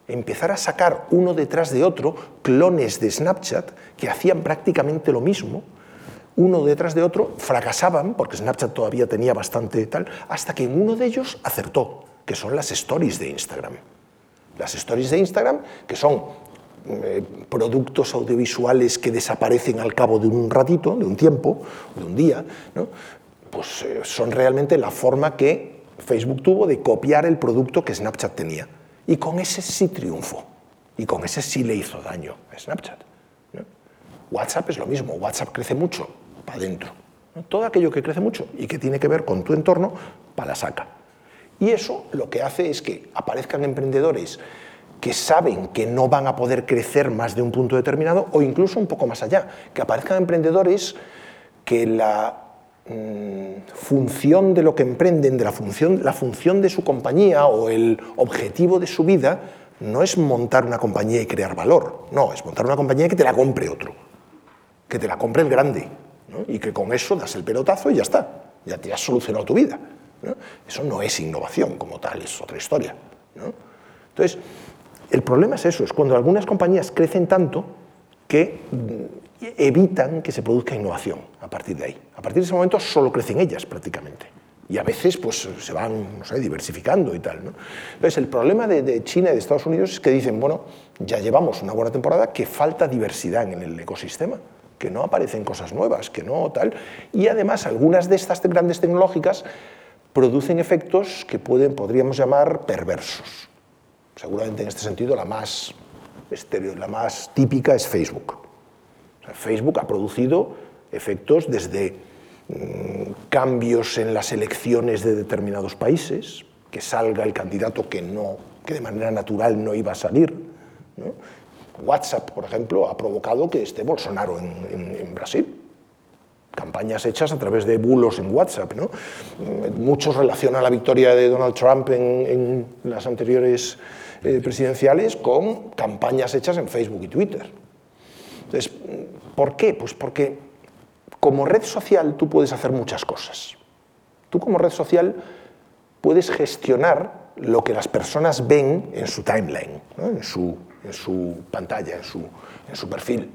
empezar a sacar uno detrás de otro clones de Snapchat que hacían prácticamente lo mismo, uno detrás de otro, fracasaban, porque Snapchat todavía tenía bastante tal, hasta que uno de ellos acertó, que son las stories de Instagram. Las stories de Instagram, que son eh, productos audiovisuales que desaparecen al cabo de un ratito, de un tiempo, de un día, pues eh, son realmente la forma que Facebook tuvo de copiar el producto que Snapchat tenía. Y con ese sí triunfó. Y con ese sí le hizo daño a Snapchat. WhatsApp es lo mismo. WhatsApp crece mucho para adentro. Todo aquello que crece mucho y que tiene que ver con tu entorno, para la saca. Y eso lo que hace es que aparezcan emprendedores que saben que no van a poder crecer más de un punto determinado o incluso un poco más allá, que aparezcan emprendedores que la Mm, función de lo que emprenden, de la función, la función de su compañía o el objetivo de su vida, no es montar una compañía y crear valor, no, es montar una compañía que te la compre otro, que te la compre el grande, y que con eso das el pelotazo y ya está, ya te has solucionado tu vida. Eso no es innovación como tal, es otra historia. Entonces, el problema es eso, es cuando algunas compañías crecen tanto que evitan que se produzca innovación a partir de ahí. A partir de ese momento solo crecen ellas prácticamente. Y a veces pues, se van no sé, diversificando y tal. ¿no? Entonces, el problema de, China y de Estados Unidos es que dicen, bueno, ya llevamos una buena temporada, que falta diversidad en el ecosistema, que no aparecen cosas nuevas, que no tal. Y además, algunas de estas grandes tecnológicas producen efectos que pueden, podríamos llamar perversos. Seguramente en este sentido la más, la más típica es Facebook Facebook ha producido efectos desde mm, cambios en las elecciones de determinados países, que salga el candidato que, no, que de manera natural no iba a salir. WhatsApp, por ejemplo, ha provocado que esté Bolsonaro en, Brasil campañas hechas a través de bulos en WhatsApp. ¿no? Mm, muchos relacionan la victoria de Donald Trump en, las anteriores eh, presidenciales con campañas hechas en Facebook y Twitter. Entonces, ¿por qué? Pues porque como red social tú puedes hacer muchas cosas. Tú como red social puedes gestionar lo que las personas ven en su timeline, en, su, pantalla, en su, en su perfil.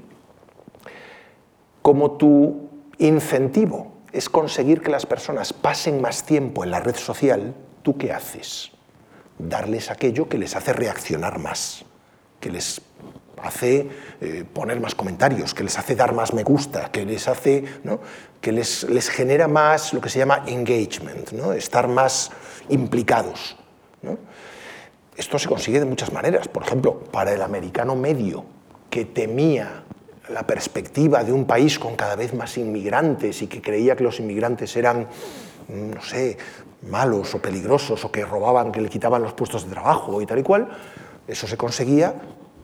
Como tu incentivo es conseguir que las personas pasen más tiempo en la red social, ¿tú qué haces? Darles aquello que les hace reaccionar más, que les hace eh, poner más comentarios, que les hace dar más me gusta, que les hace, que les, les, genera más lo que se llama engagement, ¿no? estar más implicados. Esto se consigue de muchas maneras. Por ejemplo, para el americano medio que temía la perspectiva de un país con cada vez más inmigrantes y que creía que los inmigrantes eran, no sé, malos o peligrosos o que robaban, que le quitaban los puestos de trabajo y tal y cual, eso se conseguía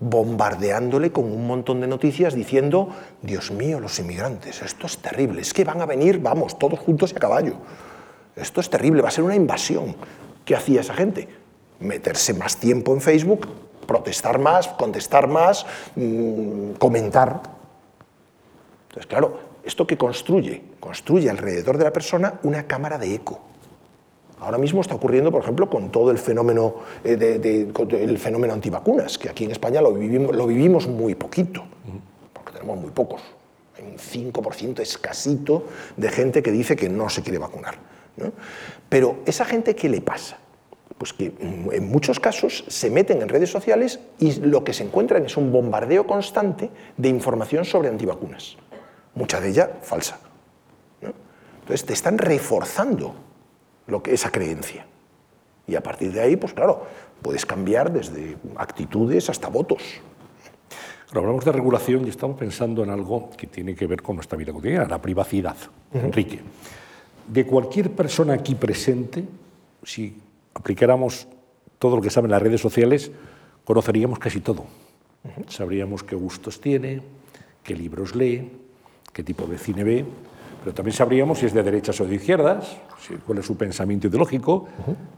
bombardeándole con un montón de noticias diciendo, Dios mío, los inmigrantes, esto es terrible, es que van a venir, vamos, todos juntos y a caballo. Esto es terrible, va a ser una invasión. ¿Qué hacía esa gente? Meterse más tiempo en Facebook, protestar más, contestar más, mm, comentar. Entonces, claro, esto que construye, construye alrededor de la persona una cámara de eco. Ahora mismo está ocurriendo, por ejemplo, con todo el fenómeno, eh, fenómeno antivacunas, que aquí en España lo vivimos, muy poquito, porque tenemos muy pocos. Hay un 5% escasito de gente que dice que no se quiere vacunar. Pero esa gente, ¿qué le pasa? Pues que en muchos casos se meten en redes sociales y lo que se encuentran es un bombardeo constante de información sobre antivacunas, mucha de ella falsa. Entonces te están reforzando lo que, esa creencia. Y a partir de ahí, pues claro, puedes cambiar desde actitudes hasta votos. Ahora hablamos de regulación y estamos pensando en algo que tiene que ver con nuestra vida cotidiana, la privacidad. Enrique, de cualquier persona aquí presente, si aplicáramos todo lo que saben las redes sociales, conoceríamos casi todo. Sabríamos qué gustos tiene, qué libros lee, qué tipo de cine ve, pero también sabríamos si es de derechas o de izquierdas, cuál es su pensamiento ideológico,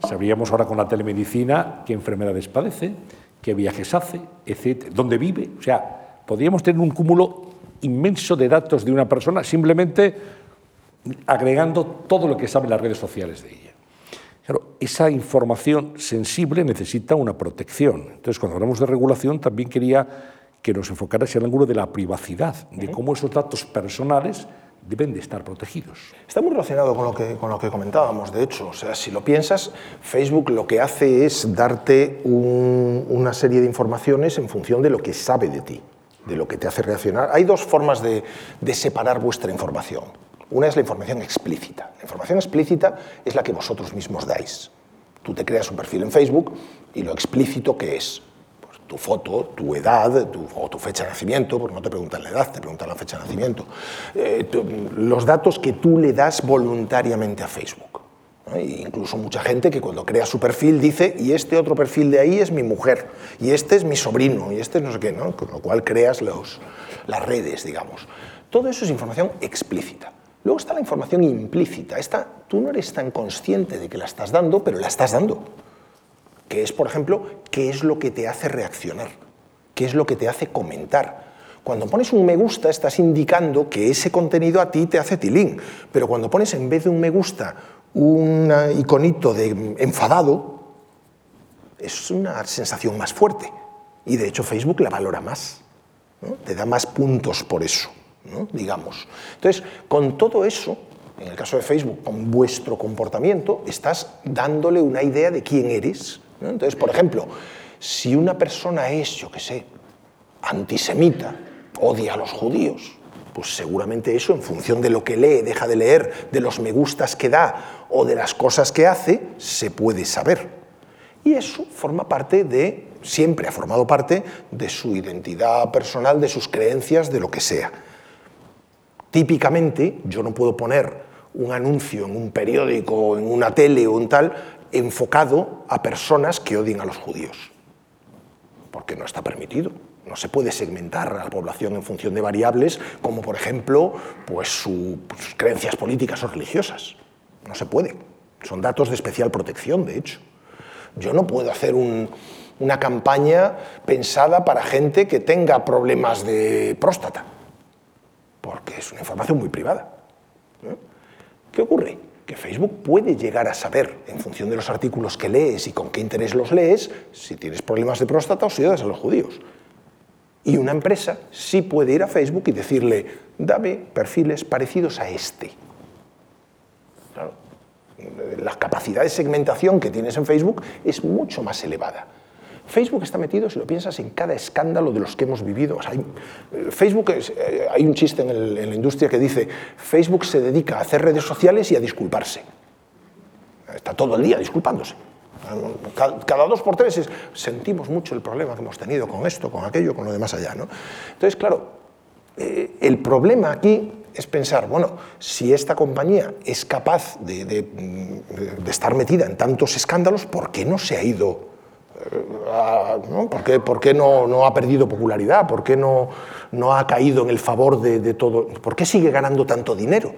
sabríamos ahora con la telemedicina qué enfermedades padece, qué viajes hace, etcétera, dónde vive. O sea, podríamos tener un cúmulo inmenso de datos de una persona simplemente agregando todo lo que saben las redes sociales de ella. Claro, esa información sensible necesita una protección. Entonces, cuando hablamos de regulación, también quería que nos enfocara en el ángulo de la privacidad, de cómo esos datos personales deben de estar protegidos. Está muy relacionado con lo que, con lo que comentábamos, de hecho. O sea, si lo piensas, Facebook lo que hace es darte una serie de informaciones en función de lo que sabe de ti, de lo que te hace reaccionar. Hay dos formas de, de separar vuestra información. Una es la información explícita. La información explícita es la que vosotros mismos dais. Tú te creas un perfil en Facebook y lo explícito que es tu foto, tu edad tu, o tu fecha de nacimiento, porque no te preguntan la edad, te preguntan la fecha de nacimiento, eh, los datos que tú le das voluntariamente a Facebook. incluso mucha gente que cuando crea su perfil dice, y este otro perfil de ahí es mi mujer, y este es mi sobrino, y este es no sé qué, ¿no? con lo cual creas los, las redes, digamos. Todo eso es información explícita. Luego está la información implícita. Esta, tú no eres tan consciente de que la estás dando, pero la estás dando. Que es, por ejemplo, qué es lo que te hace reaccionar, qué es lo que te hace comentar. Cuando pones un me gusta estás indicando que ese contenido a ti te hace tilín, pero cuando pones en vez de un me gusta un iconito de enfadado, es una sensación más fuerte. Y de hecho Facebook la valora más, te da más puntos por eso digamos. Entonces, con todo eso, en el caso de Facebook, con vuestro comportamiento, estás dándole una idea de quién eres. Entonces, por ejemplo, si una persona es, yo qué sé, antisemita, odia a los judíos, pues seguramente eso, en función de lo que lee, deja de leer, de los me gustas que da o de las cosas que hace, se puede saber. Y eso forma parte de, siempre ha formado parte de su identidad personal, de sus creencias, de lo que sea. Típicamente, yo no puedo poner un anuncio en un periódico, en una tele o en tal, enfocado a personas que odien a los judíos, porque no está permitido. No se puede segmentar a la población en función de variables como, por ejemplo, pues, sus creencias políticas o religiosas. No se puede. Son datos de especial protección, de hecho. Yo no puedo hacer una campaña pensada para gente que tenga problemas de próstata porque es una información muy privada. ¿Qué ocurre? Que Facebook puede llegar a saber, en función de los artículos que lees y con qué interés los lees, si tienes problemas de próstata o si odias a los judíos. Y una empresa sí puede ir a Facebook y decirle, dame perfiles parecidos a este. Claro, la capacidad de segmentación que tienes en Facebook es mucho más elevada. Facebook está metido, si lo piensas, en cada escándalo de los que hemos vivido. Facebook, eh, hay un chiste en, la industria que dice, Facebook se dedica a hacer redes sociales y a disculparse. Está todo el día disculpándose. Cada, dos por tres sentimos mucho el problema que hemos tenido con esto, con aquello, con lo demás allá. Entonces, claro, eh, el problema aquí es pensar, bueno, si esta compañía es capaz de, de estar metida en tantos escándalos, ¿por qué no se ha ido ¿Por qué, no, ha perdido popularidad? ¿Por qué no, ha caído en el favor de, todo? ¿Por qué sigue ganando tanto dinero?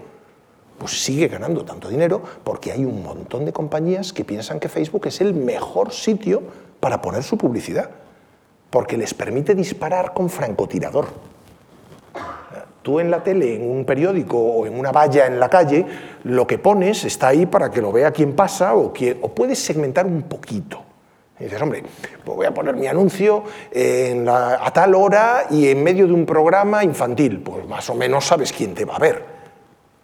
Pues sigue ganando tanto dinero porque hay un montón de compañías que piensan que Facebook es el mejor sitio para poner su publicidad, porque les permite disparar con francotirador. Tú en la tele, en un periódico o en una valla en la calle, lo que pones está ahí para que lo vea quien pasa o, o puedes segmentar un poquito. Y dices, hombre, pues voy a poner mi anuncio a tal hora y en medio de un programa infantil. Pues más o menos sabes quién te va a ver,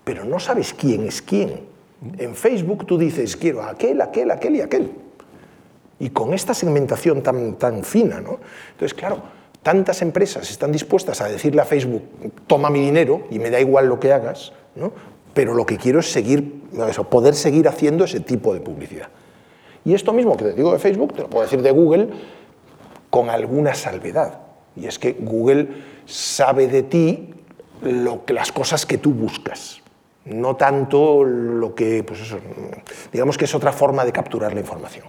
pero no sabes quién es quién. En Facebook tú dices, quiero a aquel, aquel, aquel y aquel. Y con esta segmentación tan, tan fina, ¿no? Entonces, claro, tantas empresas están dispuestas a decirle a Facebook, toma mi dinero y me da igual lo que hagas, ¿no? pero lo que quiero es seguir, eso, poder seguir haciendo ese tipo de publicidad. Y esto mismo que te digo de Facebook, te lo puedo decir de Google con alguna salvedad. Y es que Google sabe de ti lo que, las cosas que tú buscas, no tanto lo que, pues eso, digamos que es otra forma de capturar la información.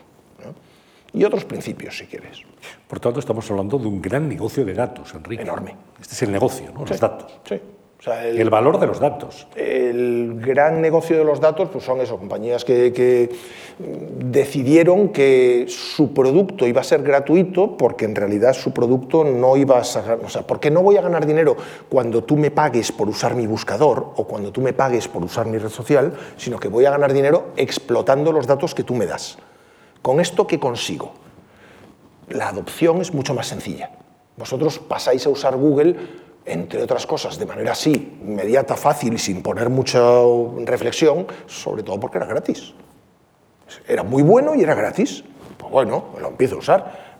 Y otros principios, si quieres. Por tanto, estamos hablando de un gran negocio de datos, Enrique. Enorme. Este es el negocio, ¿no? los datos. Sí. El, valor de los datos. El gran negocio de los datos pues son eso, compañías que, decidieron que su producto iba a ser gratuito porque en realidad su producto no iba a ser, o sea, porque no voy a ganar dinero cuando tú me pagues por usar mi buscador o cuando tú me pagues por usar mi red social, sino que voy a ganar dinero explotando los datos que tú me das. ¿Con esto qué consigo? La adopción es mucho más sencilla. Vosotros pasáis a usar Google entre otras cosas, de manera así, inmediata, fácil y sin poner mucha reflexión, sobre todo porque era gratis. Era muy bueno y era gratis. Pues bueno, lo empiezo a usar.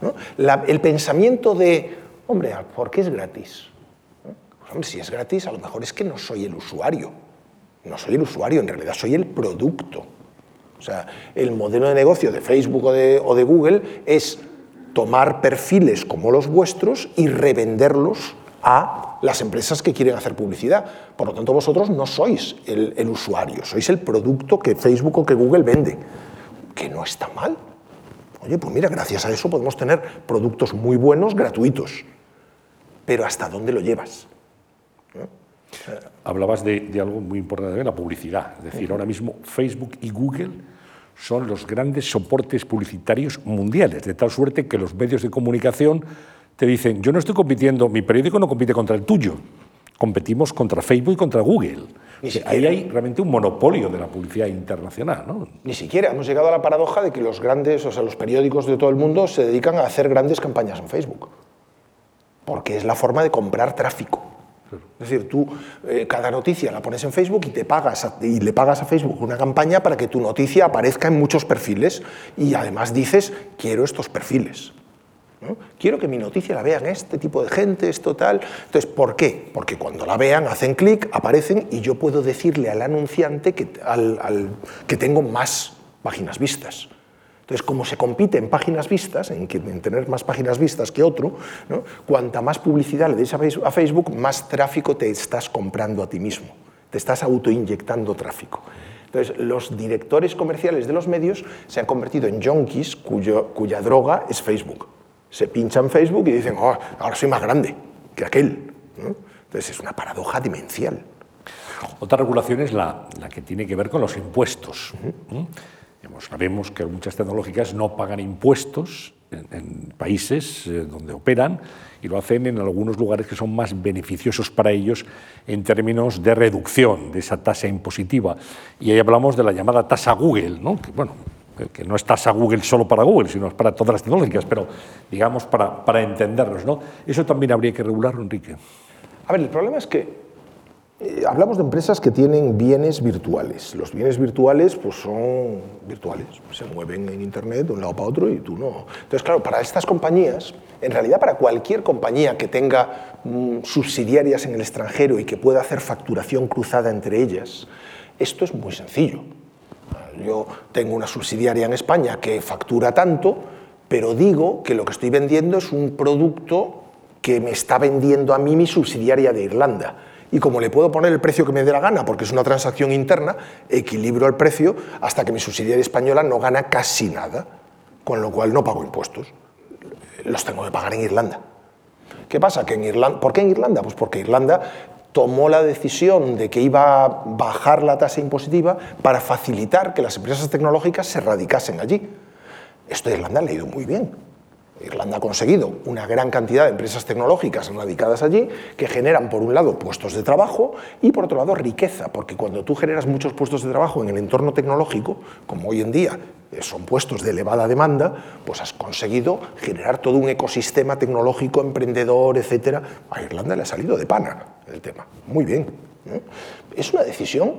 el pensamiento de, hombre, ¿por qué es gratis? Pues hombre, si es gratis, a lo mejor es que no soy el usuario. No soy el usuario, en realidad soy el producto. O sea, el modelo de negocio de Facebook o de, o de Google es tomar perfiles como los vuestros y revenderlos a las empresas que quieren hacer publicidad. Por lo tanto, vosotros no sois el, usuario, sois el producto que Facebook o que Google vende, que no está mal. Oye, pues mira, gracias a eso podemos tener productos muy buenos gratuitos. Pero ¿hasta dónde lo llevas? Hablabas de, algo muy importante, de la publicidad. Es decir, ahora mismo Facebook y Google son los grandes soportes publicitarios mundiales, de tal suerte que los medios de comunicación te dicen, yo no estoy compitiendo, mi periódico no compite contra el tuyo, competimos contra Facebook y contra Google. ahí hay realmente un monopolio de la publicidad internacional. ¿no? Ni siquiera hemos llegado a la paradoja de que los grandes, o sea, los periódicos de todo el mundo se dedican a hacer grandes campañas en Facebook, porque es la forma de comprar tráfico. Es decir, tú eh, cada noticia la pones en Facebook y, te pagas y le pagas a Facebook una campaña para que tu noticia aparezca en muchos perfiles y además dices, quiero estos perfiles. Quiero que mi noticia la vean este tipo de gente, esto tal. Entonces, ¿por qué? Porque cuando la vean, hacen clic, aparecen y yo puedo decirle al anunciante que, que tengo más páginas vistas. Entonces, como se compite en páginas vistas, en, tener más páginas vistas que otro, cuanta más publicidad le des a Facebook, más tráfico te estás comprando a ti mismo, te estás autoinyectando tráfico. Entonces, los directores comerciales de los medios se han convertido en junkies cuya droga es Facebook se pinchan Facebook y dicen, oh, ahora soy más grande que aquel. Entonces es una paradoja demencial. Otra regulación es la, que tiene que ver con los impuestos. sabemos que muchas tecnológicas no pagan impuestos en, países eh, donde operan y lo hacen en algunos lugares que son más beneficiosos para ellos en términos de reducción de esa tasa impositiva. Y ahí hablamos de la llamada tasa Google, ¿no? que bueno, que no es tasa Google solo para Google, sino para todas las tecnológicas, pero digamos para, para entendernos. ¿no? Eso también habría que regularlo, Enrique. A ver, el problema es que eh, hablamos de empresas que tienen bienes virtuales. Los bienes virtuales pues son virtuales, se mueven en Internet de un lado para otro y tú no. Entonces, claro, para estas compañías, en realidad para cualquier compañía que tenga mm, subsidiarias en el extranjero y que pueda hacer facturación cruzada entre ellas, esto es muy sencillo yo tengo una subsidiaria en España que factura tanto, pero digo que lo que estoy vendiendo es un producto que me está vendiendo a mí mi subsidiaria de Irlanda. Y como le puedo poner el precio que me dé la gana, porque es una transacción interna, equilibro el precio hasta que mi subsidiaria española no gana casi nada, con lo cual no pago impuestos. Los tengo que pagar en Irlanda. ¿Qué pasa? Que en Irlanda, ¿Por qué en Irlanda? Pues porque Irlanda tomó la decisión de que iba a bajar la tasa impositiva para facilitar que las empresas tecnológicas se radicasen allí. Esto Irlanda ha ido muy bien. Irlanda ha conseguido una gran cantidad de empresas tecnológicas radicadas allí que generan, por un lado, puestos de trabajo y, por otro lado, riqueza, porque cuando tú generas muchos puestos de trabajo en el entorno tecnológico, como hoy en día eh, son puestos de elevada demanda, pues has conseguido generar todo un ecosistema tecnológico, emprendedor, etc. A Irlanda le ha salido de pana el tema. Muy bien. Es una decisión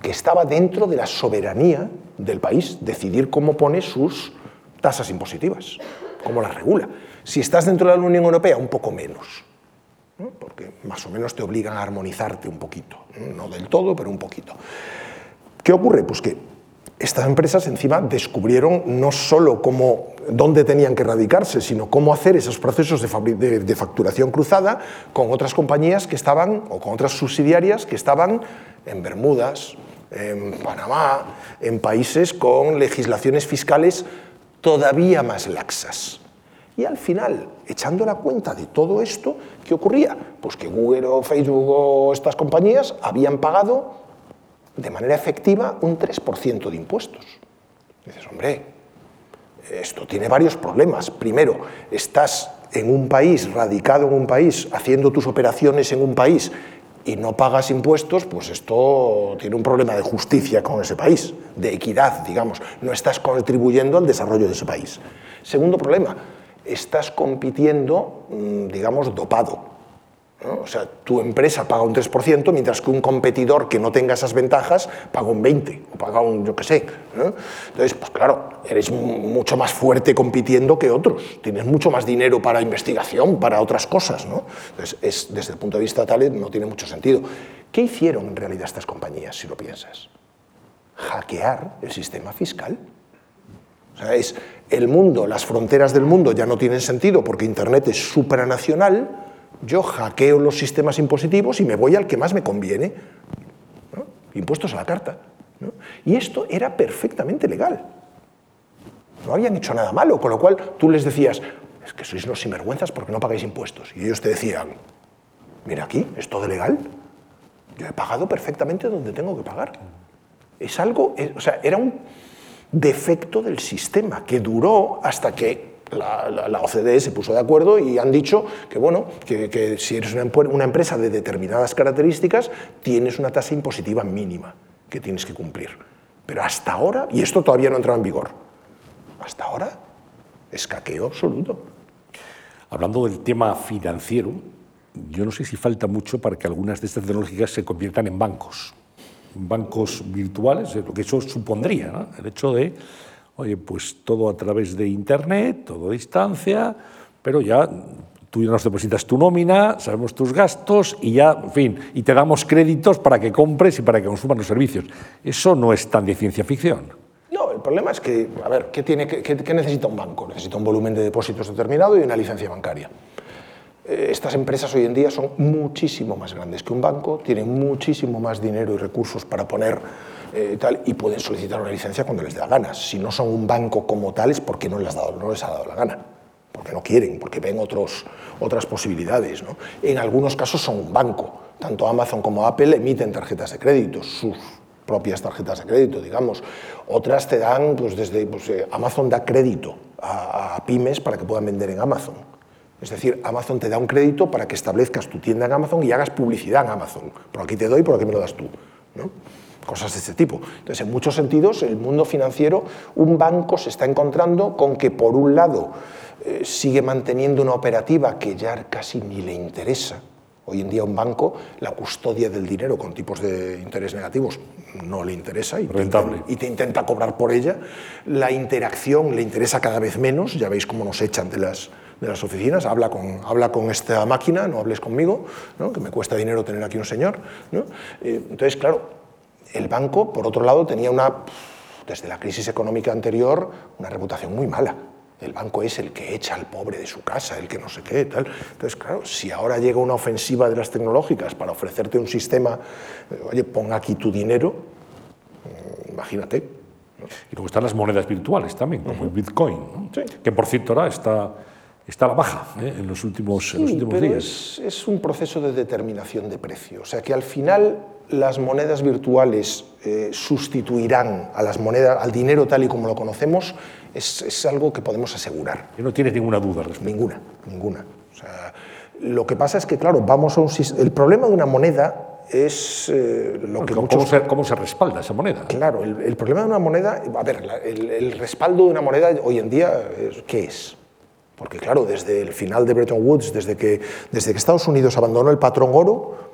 que estaba dentro de la soberanía del país, decidir cómo pone sus tasas impositivas cómo la regula. Si estás dentro de la Unión Europea, un poco menos, porque más o menos te obligan a armonizarte un poquito, no del todo, pero un poquito. ¿Qué ocurre? Pues que estas empresas encima descubrieron no solo cómo, dónde tenían que radicarse, sino cómo hacer esos procesos de, de, facturación cruzada con otras compañías que estaban, o con otras subsidiarias que estaban en Bermudas, en Panamá, en países con legislaciones fiscales todavía más laxas. Y al final, echando la cuenta de todo esto, ¿qué ocurría? Pues que Google o Facebook o estas compañías habían pagado de manera efectiva un 3% de impuestos. dices, hombre, esto tiene varios problemas. Primero, estás en un país, radicado en un país, haciendo tus operaciones en un país y no pagas impuestos, pues esto tiene un problema de justicia con ese país, de equidad, digamos. No estás contribuyendo al desarrollo de ese país. Segundo problema, estás compitiendo, mm, digamos, dopado. O sea, tu empresa paga un 3%, mientras que un competidor que no tenga esas ventajas paga un 20% o paga un, yo qué sé. Entonces, pues claro, eres mucho más fuerte compitiendo que otros. Tienes mucho más dinero para investigación, para otras cosas. ¿no? Entonces, es, desde el punto de vista tal, no tiene mucho sentido. ¿Qué hicieron en realidad estas compañías, si lo piensas? Hackear el sistema fiscal. O sea, es el mundo, las fronteras del mundo ya no tienen sentido porque Internet es supranacional yo hackeo los sistemas impositivos y me voy al que más me conviene. Impuestos a la carta. Y esto era perfectamente legal. No habían hecho nada malo, con lo cual tú les decías, es que sois unos sinvergüenzas porque no pagáis impuestos. Y ellos te decían, mira aquí, es todo legal. Yo he pagado perfectamente donde tengo que pagar. Es algo, o sea, era un defecto del sistema que duró hasta que la, OCDE se puso de acuerdo y han dicho que, bueno, que, si eres una, empresa de determinadas características, tienes una tasa impositiva mínima que tienes que cumplir. Pero hasta ahora, y esto todavía no ha entrado en vigor, hasta ahora es caqueo absoluto. Hablando del tema financiero, yo no sé si falta mucho para que algunas de estas tecnologías se conviertan en bancos, bancos virtuales, lo que eso supondría, el hecho de Oye, pues todo a través de Internet, todo a distancia, pero ya tú ya nos depositas tu nómina, sabemos tus gastos y ya, en fin, y te damos créditos para que compres y para que consumas los servicios. Eso no es tan de ciencia ficción. No, el problema es que, a ver, ¿qué, tiene, qué, necesita un banco? Necesita un volumen de depósitos determinado y una licencia bancaria. Eh, estas empresas hoy en día son muchísimo más grandes que un banco, tienen muchísimo más dinero y recursos para poner eh, tal, y pueden solicitar una licencia cuando les dé la gana. Si no son un banco como tal es porque no les, dado, no les ha dado la gana, porque no quieren, porque ven otros, otras posibilidades. ¿no? En algunos casos son un banco. Tanto Amazon como Apple emiten tarjetas de crédito, sus propias tarjetas de crédito, digamos. Otras te dan, pues desde pues, eh, Amazon da crédito a, a pymes para que puedan vender en Amazon. Es decir, Amazon te da un crédito para que establezcas tu tienda en Amazon y hagas publicidad en Amazon. Por aquí te doy, por aquí me lo das tú. ¿no? Cosas de este tipo. Entonces, en muchos sentidos, el mundo financiero, un banco se está encontrando con que, por un lado, eh, sigue manteniendo una operativa que ya casi ni le interesa. Hoy en día un banco, la custodia del dinero con tipos de interés negativos no le interesa y te, y te, intenta cobrar por ella. La interacción le interesa cada vez menos, ya veis cómo nos echan de las, de las oficinas, habla con, habla con esta máquina, no hables conmigo, ¿no? que me cuesta dinero tener aquí un señor. ¿no? Eh, entonces, claro, el banco, por otro lado, tenía una, desde la crisis económica anterior, una reputación muy mala. El banco es el que echa al pobre de su casa, el que no sé qué, tal. Entonces, claro, si ahora llega una ofensiva de las tecnológicas para ofrecerte un sistema, eh, oye, pon aquí tu dinero, mm, imagínate. Y luego están las monedas virtuales también, como el Bitcoin, que por cierto ahora está, está a la baja ¿eh? en los últimos, en los últimos días. Es, es un proceso de determinación de precio. O sea que al final las monedas virtuales eh, sustituirán a las monedas, al dinero tal y como lo conocemos, es, algo que podemos asegurar. Y no tienes ninguna duda respecto. Ninguna, ninguna. lo que pasa es que, claro, vamos a un El problema de una moneda es eh, lo que ¿Cómo, muchos... se, ¿Cómo, se, respalda esa moneda? Claro, el, problema de una moneda... A ver, el, el, respaldo de una moneda hoy en día, ¿qué es? Porque, claro, desde el final de Bretton Woods, desde que, desde que Estados Unidos abandonó el patrón oro,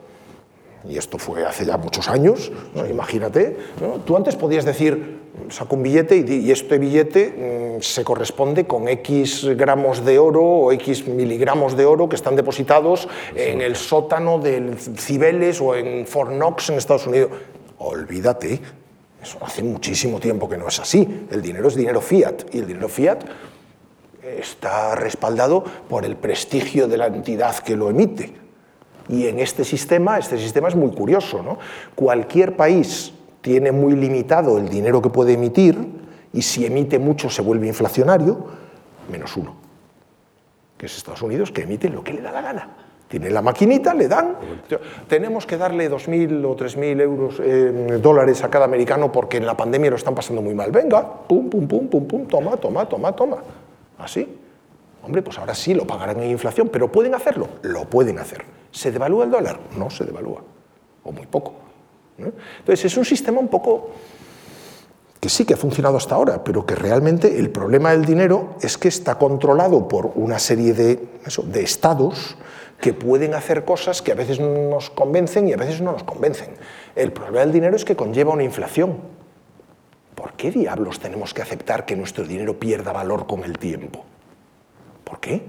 y esto fue hace ya muchos años, imagínate, tú antes podías decir, saco un billete y, este billete mm, se corresponde con X gramos de oro o X miligramos de oro que están depositados en el sótano del Cibeles o en Fort Knox en Estados Unidos. Olvídate, eso hace muchísimo tiempo que no es así. El dinero es dinero fiat y el dinero fiat está respaldado por el prestigio de la entidad que lo emite. Y en este sistema, este sistema es muy curioso. ¿no? Cualquier país tiene muy limitado el dinero que puede emitir y si emite mucho se vuelve inflacionario, menos uno. que es Estados Unidos, que emite lo que le da la gana. Tiene la maquinita, le dan. Tenemos que darle 2.000 o 3.000 euros, eh, dólares a cada americano porque en la pandemia lo están pasando muy mal. Venga, pum, pum, pum, pum, pum, toma, toma, toma, toma. Así. Hombre, pues ahora sí lo pagarán en inflación, pero ¿pueden hacerlo? Lo pueden hacer. ¿Se devalúa el dólar? No se devalúa, o muy poco. Entonces es un sistema un poco que sí que ha funcionado hasta ahora, pero que realmente el problema del dinero es que está controlado por una serie de, de estados que pueden hacer cosas que a veces nos convencen y a veces no nos convencen. El problema del dinero es que conlleva una inflación. ¿Por qué diablos tenemos que aceptar que nuestro dinero pierda valor con el tiempo? ¿Por qué?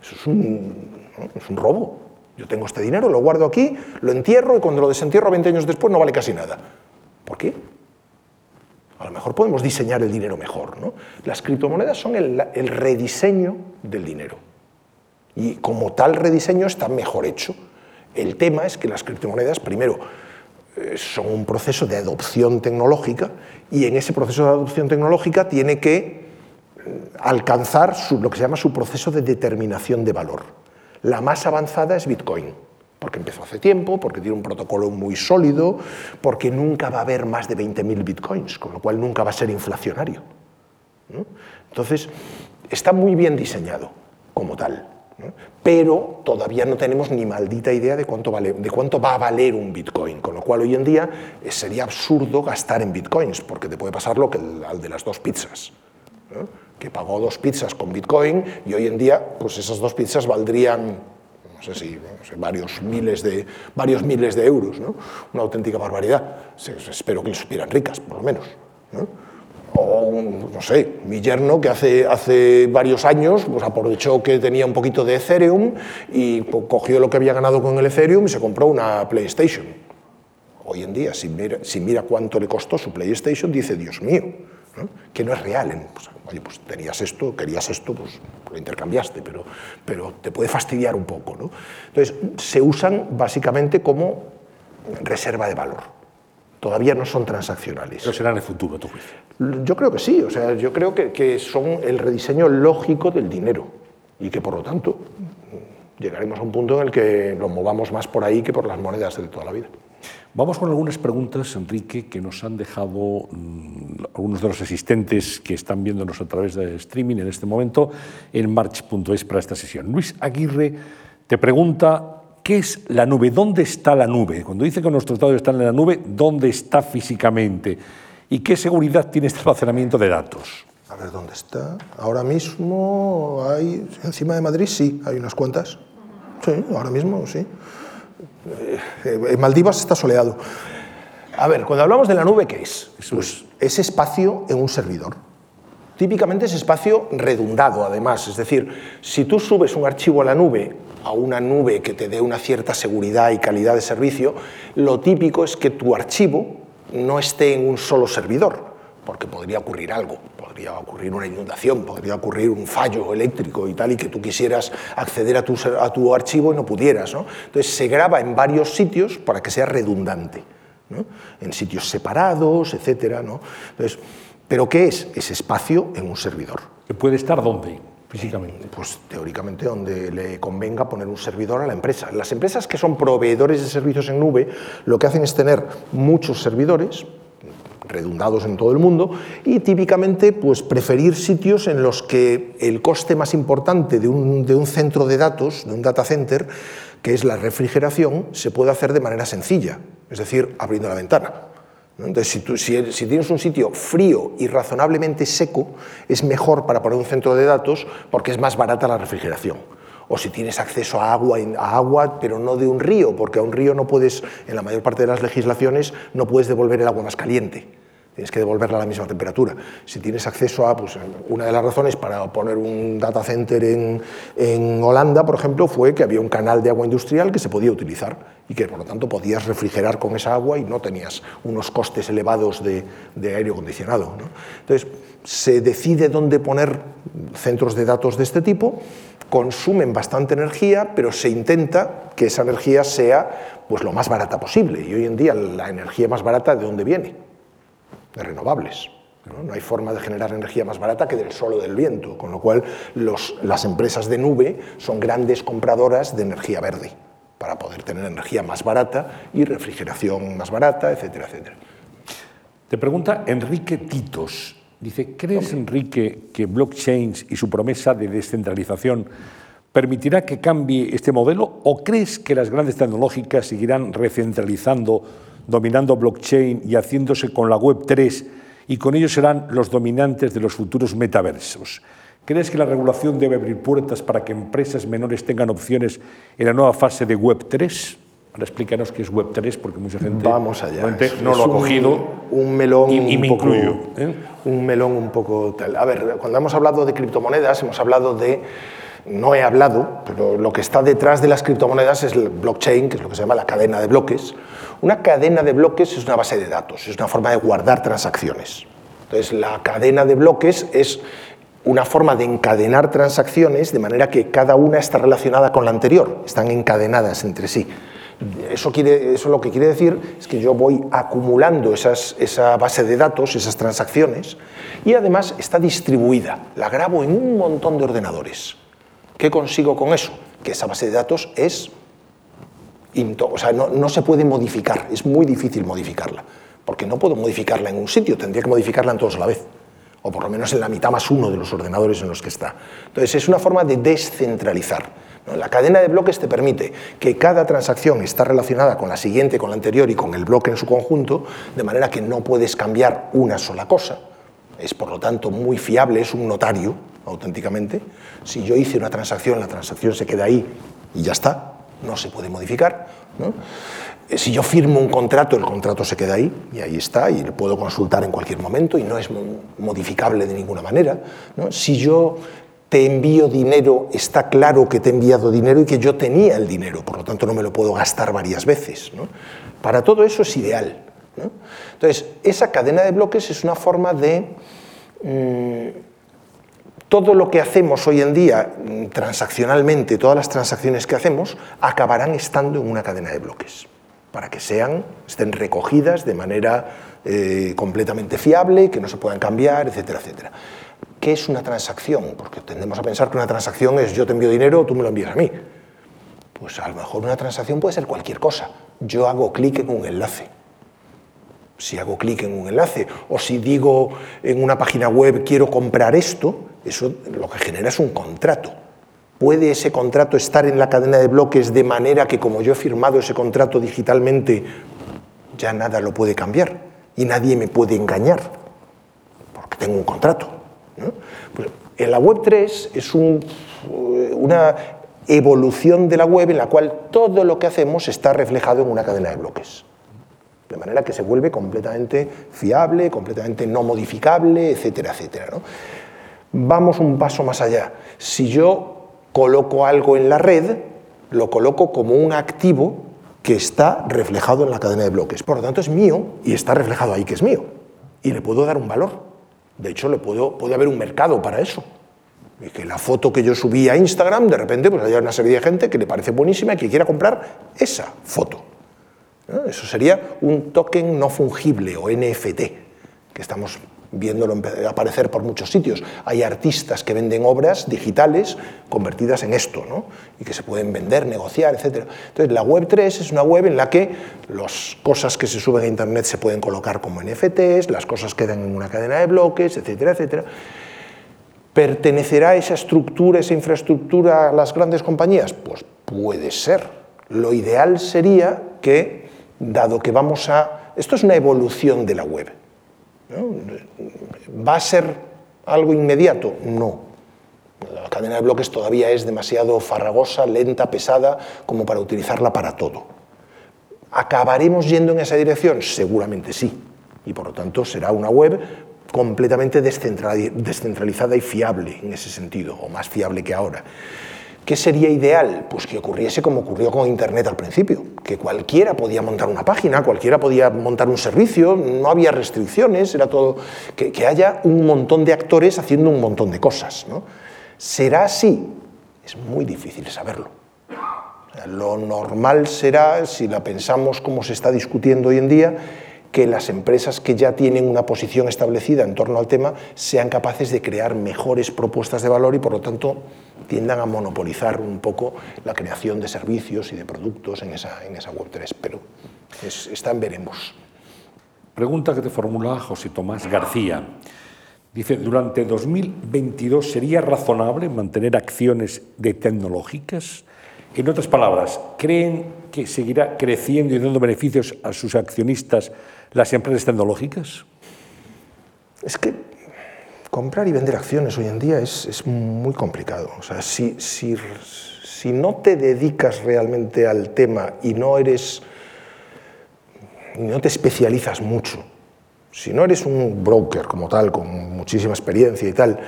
Eso es un, es un robo. Yo tengo este dinero, lo guardo aquí, lo entierro y cuando lo desentierro 20 años después no vale casi nada. ¿Por qué? A lo mejor podemos diseñar el dinero mejor. ¿no? Las criptomonedas son el, el rediseño del dinero. Y como tal rediseño está mejor hecho. El tema es que las criptomonedas, primero, eh, son un proceso de adopción tecnológica y en ese proceso de adopción tecnológica tiene que mm, alcanzar lo que se llama su proceso de determinación de valor. La más avanzada es Bitcoin, porque empezó hace tiempo, porque tiene un protocolo muy sólido, porque nunca va a haber más de 20.000 Bitcoins, con lo cual nunca va a ser inflacionario. Entonces, está muy bien diseñado como tal pero todavía no tenemos ni maldita idea de cuánto, vale, de cuánto va a valer un Bitcoin, con lo cual hoy en día eh, sería absurdo gastar en Bitcoins, porque te puede pasar lo que al de las dos pizzas, que pagó dos pizzas con Bitcoin y hoy en día pues esas dos pizzas valdrían no sé si varios, miles de, varios miles de euros, una auténtica barbaridad. Espero que les supieran ricas, por lo menos. O, no sé, mi yerno que hace, hace varios años pues aprovechó que tenía un poquito de Ethereum y cogió lo que había ganado con el Ethereum y se compró una PlayStation. Hoy en día, si mira, si mira cuánto le costó su PlayStation, dice, Dios mío, que no es real. Pues, oye, pues tenías esto, querías esto, pues lo intercambiaste, pero, pero te puede fastidiar un poco. ¿no? Entonces, se usan básicamente como reserva de valor todavía no son transaccionales. Pero serán en el futuro, tu juicio. Yo creo que sí, o sea, yo creo que, que, son el rediseño lógico del dinero y que por lo tanto llegaremos a un punto en el que lo movamos más por ahí que por las monedas de toda la vida. Vamos con algunas preguntas, Enrique, que nos han dejado mmm, algunos de los asistentes que están viéndonos a través de streaming en este momento en march.es para esta sesión. Luis Aguirre te pregunta ¿Qué es la nube? ¿Dónde está la nube? Cuando dice que nuestros datos están en la nube, ¿dónde está físicamente? ¿Y qué seguridad tiene este almacenamiento de datos? A ver, ¿dónde está? Ahora mismo hay, encima de Madrid sí, hay unas cuantas. Sí, ahora mismo sí. Eh, en Maldivas está soleado. A ver, cuando hablamos de la nube, ¿qué es? Pues es espacio en un servidor. Típicamente es espacio redundado, además. Es decir, si tú subes un archivo a la nube a una nube que te dé una cierta seguridad y calidad de servicio, lo típico es que tu archivo no esté en un solo servidor, porque podría ocurrir algo, podría ocurrir una inundación, podría ocurrir un fallo eléctrico y tal, y que tú quisieras acceder a tu, a tu archivo y no pudieras. ¿no? Entonces se graba en varios sitios para que sea redundante, ¿no? en sitios separados, etc. ¿no? Entonces, ¿Pero qué es ese espacio en un servidor? ¿Que puede estar dónde? físicamente? Pues teóricamente donde le convenga poner un servidor a la empresa. Las empresas que son proveedores de servicios en nube lo que hacen es tener muchos servidores redundados en todo el mundo y típicamente pues preferir sitios en los que el coste más importante de un, de un centro de datos, de un data center, que es la refrigeración, se puede hacer de manera sencilla, es decir, abriendo la ventana. Entonces, si, tienes un sitio frío y razonablemente seco, es mejor para poner un centro de datos porque es más barata la refrigeración. O si tienes acceso a agua, a agua, pero no de un río, porque a un río no puedes, en la mayor parte de las legislaciones, no puedes devolver el agua más caliente tienes que devolverla a la misma temperatura. Si tienes acceso a, pues, una de las razones para poner un data center en, en, Holanda, por ejemplo, fue que había un canal de agua industrial que se podía utilizar y que por lo tanto podías refrigerar con esa agua y no tenías unos costes elevados de, de aire acondicionado. ¿no? Entonces, se decide dónde poner centros de datos de este tipo, consumen bastante energía, pero se intenta que esa energía sea pues, lo más barata posible. Y hoy en día la energía más barata, ¿de dónde viene? De renovables. ¿no? hay forma de generar energía más barata que del sol o del viento, con lo cual las empresas de nube son grandes compradoras de energía verde para poder tener energía más barata y refrigeración más barata, etcétera, etcétera. Te pregunta Enrique Titos. Dice, ¿crees, Enrique, que blockchain y su promesa de descentralización permitirá que cambie este modelo o crees que las grandes tecnológicas seguirán recentralizando, dominando blockchain y haciéndose con la Web 3 y con ello serán los dominantes de los futuros metaversos? ¿Crees que la regulación debe abrir puertas para que empresas menores tengan opciones en la nueva fase de Web 3? Ahora explícanos qué es Web3, porque mucha gente Vamos allá. no lo ha cogido. Un melón y, me un poco, incluyo. ¿eh? Un melón un poco tal. A ver, cuando hemos hablado de criptomonedas, hemos hablado de. No he hablado, pero lo que está detrás de las criptomonedas es el blockchain, que es lo que se llama la cadena de bloques. Una cadena de bloques es una base de datos, es una forma de guardar transacciones. Entonces, la cadena de bloques es una forma de encadenar transacciones de manera que cada una está relacionada con la anterior, están encadenadas entre sí. Eso, quiere, eso lo que quiere decir es que yo voy acumulando esa base de datos, esas transacciones, y además está distribuida. La grabo en un montón de ordenadores. ¿Qué consigo con eso? Que esa base de datos es... O sea, no, no se puede modificar, es muy difícil modificarla, porque no puedo modificarla en un sitio, tendría que modificarla en todos a la vez o por lo menos en la mitad más uno de los ordenadores en los que está. Entonces, es una forma de descentralizar. La cadena de bloques te permite que cada transacción está relacionada con la siguiente, con la anterior y con el bloque en su conjunto, de manera que no puedes cambiar una sola cosa. Es por lo tanto muy fiable, es un notario auténticamente. Si yo hice una transacción, la transacción se queda ahí y ya está, no se puede modificar. Eh, si yo firmo un contrato, el contrato se queda ahí y ahí está y lo puedo consultar en cualquier momento y no es modificable de ninguna manera. Si yo te envío dinero, está claro que te he enviado dinero y que yo tenía el dinero, por lo tanto no me lo puedo gastar varias veces. Para todo eso es ideal. Entonces, esa cadena de bloques es una forma de... Mm, todo lo que hacemos hoy en día mm, transaccionalmente, todas las transacciones que hacemos, acabarán estando en una cadena de bloques, para que sean, estén recogidas de manera eh, completamente fiable, que no se puedan cambiar, etcétera, etcétera. ¿Qué es una transacción? Porque tendemos a pensar que una transacción es yo te envío dinero tú me lo envías a mí. Pues a lo mejor una transacción puede ser cualquier cosa. Yo hago clic en un enlace. Si hago clic en un enlace o si digo en una página web quiero comprar esto, eso lo que genera es un contrato. ¿Puede ese contrato estar en la cadena de bloques de manera que como yo he firmado ese contrato digitalmente, ya nada lo puede cambiar y nadie me puede engañar? Porque tengo un contrato. Pues en la Web 3 es una evolución de la web en la cual todo lo que hacemos está reflejado en una cadena de bloques. De manera que se vuelve completamente fiable, completamente no modificable, etcétera, etcétera. Vamos un paso más allá. Si yo coloco algo en la red, lo coloco como un activo que está reflejado en la cadena de bloques. Por lo tanto, es mío y está reflejado ahí que es mío. Y le puedo dar un valor. De hecho, le puedo, puede haber un mercado para eso. Y que la foto que yo subí a Instagram, de repente, pues haya una serie de gente que le parece buenísima y que quiera comprar esa foto. Eso sería un token no fungible o NFT, que estamos viéndolo aparecer por muchos sitios. Hay artistas que venden obras digitales convertidas en esto, ¿no? y que se pueden vender, negociar, etc. Entonces, la Web 3 es una web en la que las cosas que se suben a Internet se pueden colocar como NFTs, las cosas quedan en una cadena de bloques, etcétera, etcétera. ¿Pertenecerá esa estructura, esa infraestructura a las grandes compañías? Pues puede ser. Lo ideal sería que, dado que vamos a... Esto es una evolución de la web. ¿Va a ser algo inmediato? No. La cadena de bloques todavía es demasiado farragosa, lenta, pesada, como para utilizarla para todo. ¿Acabaremos yendo en esa dirección? Seguramente sí. Y por lo tanto será una web completamente descentralizada y fiable en ese sentido, o más fiable que ahora. ¿Qué sería ideal? Pues que ocurriese como ocurrió con Internet al principio, que cualquiera podía montar una página, cualquiera podía montar un servicio, no había restricciones, era todo, que, haya un montón de actores haciendo un montón de cosas. ¿no? ¿Será así? Es muy difícil saberlo. lo normal será, si la pensamos como se está discutiendo hoy en día, que las empresas que ya tienen una posición establecida en torno al tema sean capaces de crear mejores propuestas de valor y por lo tanto tiendan a monopolizar un poco la creación de servicios y de productos en esa, en esa Web3. Pero es, está en veremos. Pregunta que te formula José Tomás García. Dice, durante 2022 sería razonable mantener acciones de tecnológicas. En otras palabras, ¿creen que seguirá creciendo y dando beneficios a sus accionistas las empresas tecnológicas? Es que comprar y vender acciones hoy en día es, es muy complicado. O sea, si, si, si no te dedicas realmente al tema y no eres no te especializas mucho, si no eres un broker como tal, con muchísima experiencia y tal,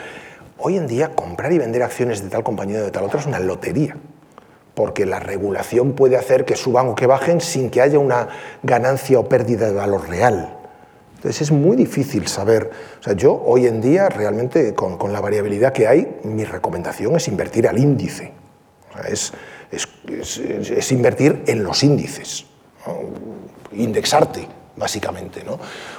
hoy en día comprar y vender acciones de tal compañía o de tal otra es una lotería, porque la regulación puede hacer que suban o que bajen sin que haya una ganancia o pérdida de valor real. Entonces es muy difícil saber. O sea, yo hoy en día realmente con, la variabilidad que hay, mi recomendación es invertir al índice. Es, es, es, invertir en los índices, indexarte básicamente, ¿no?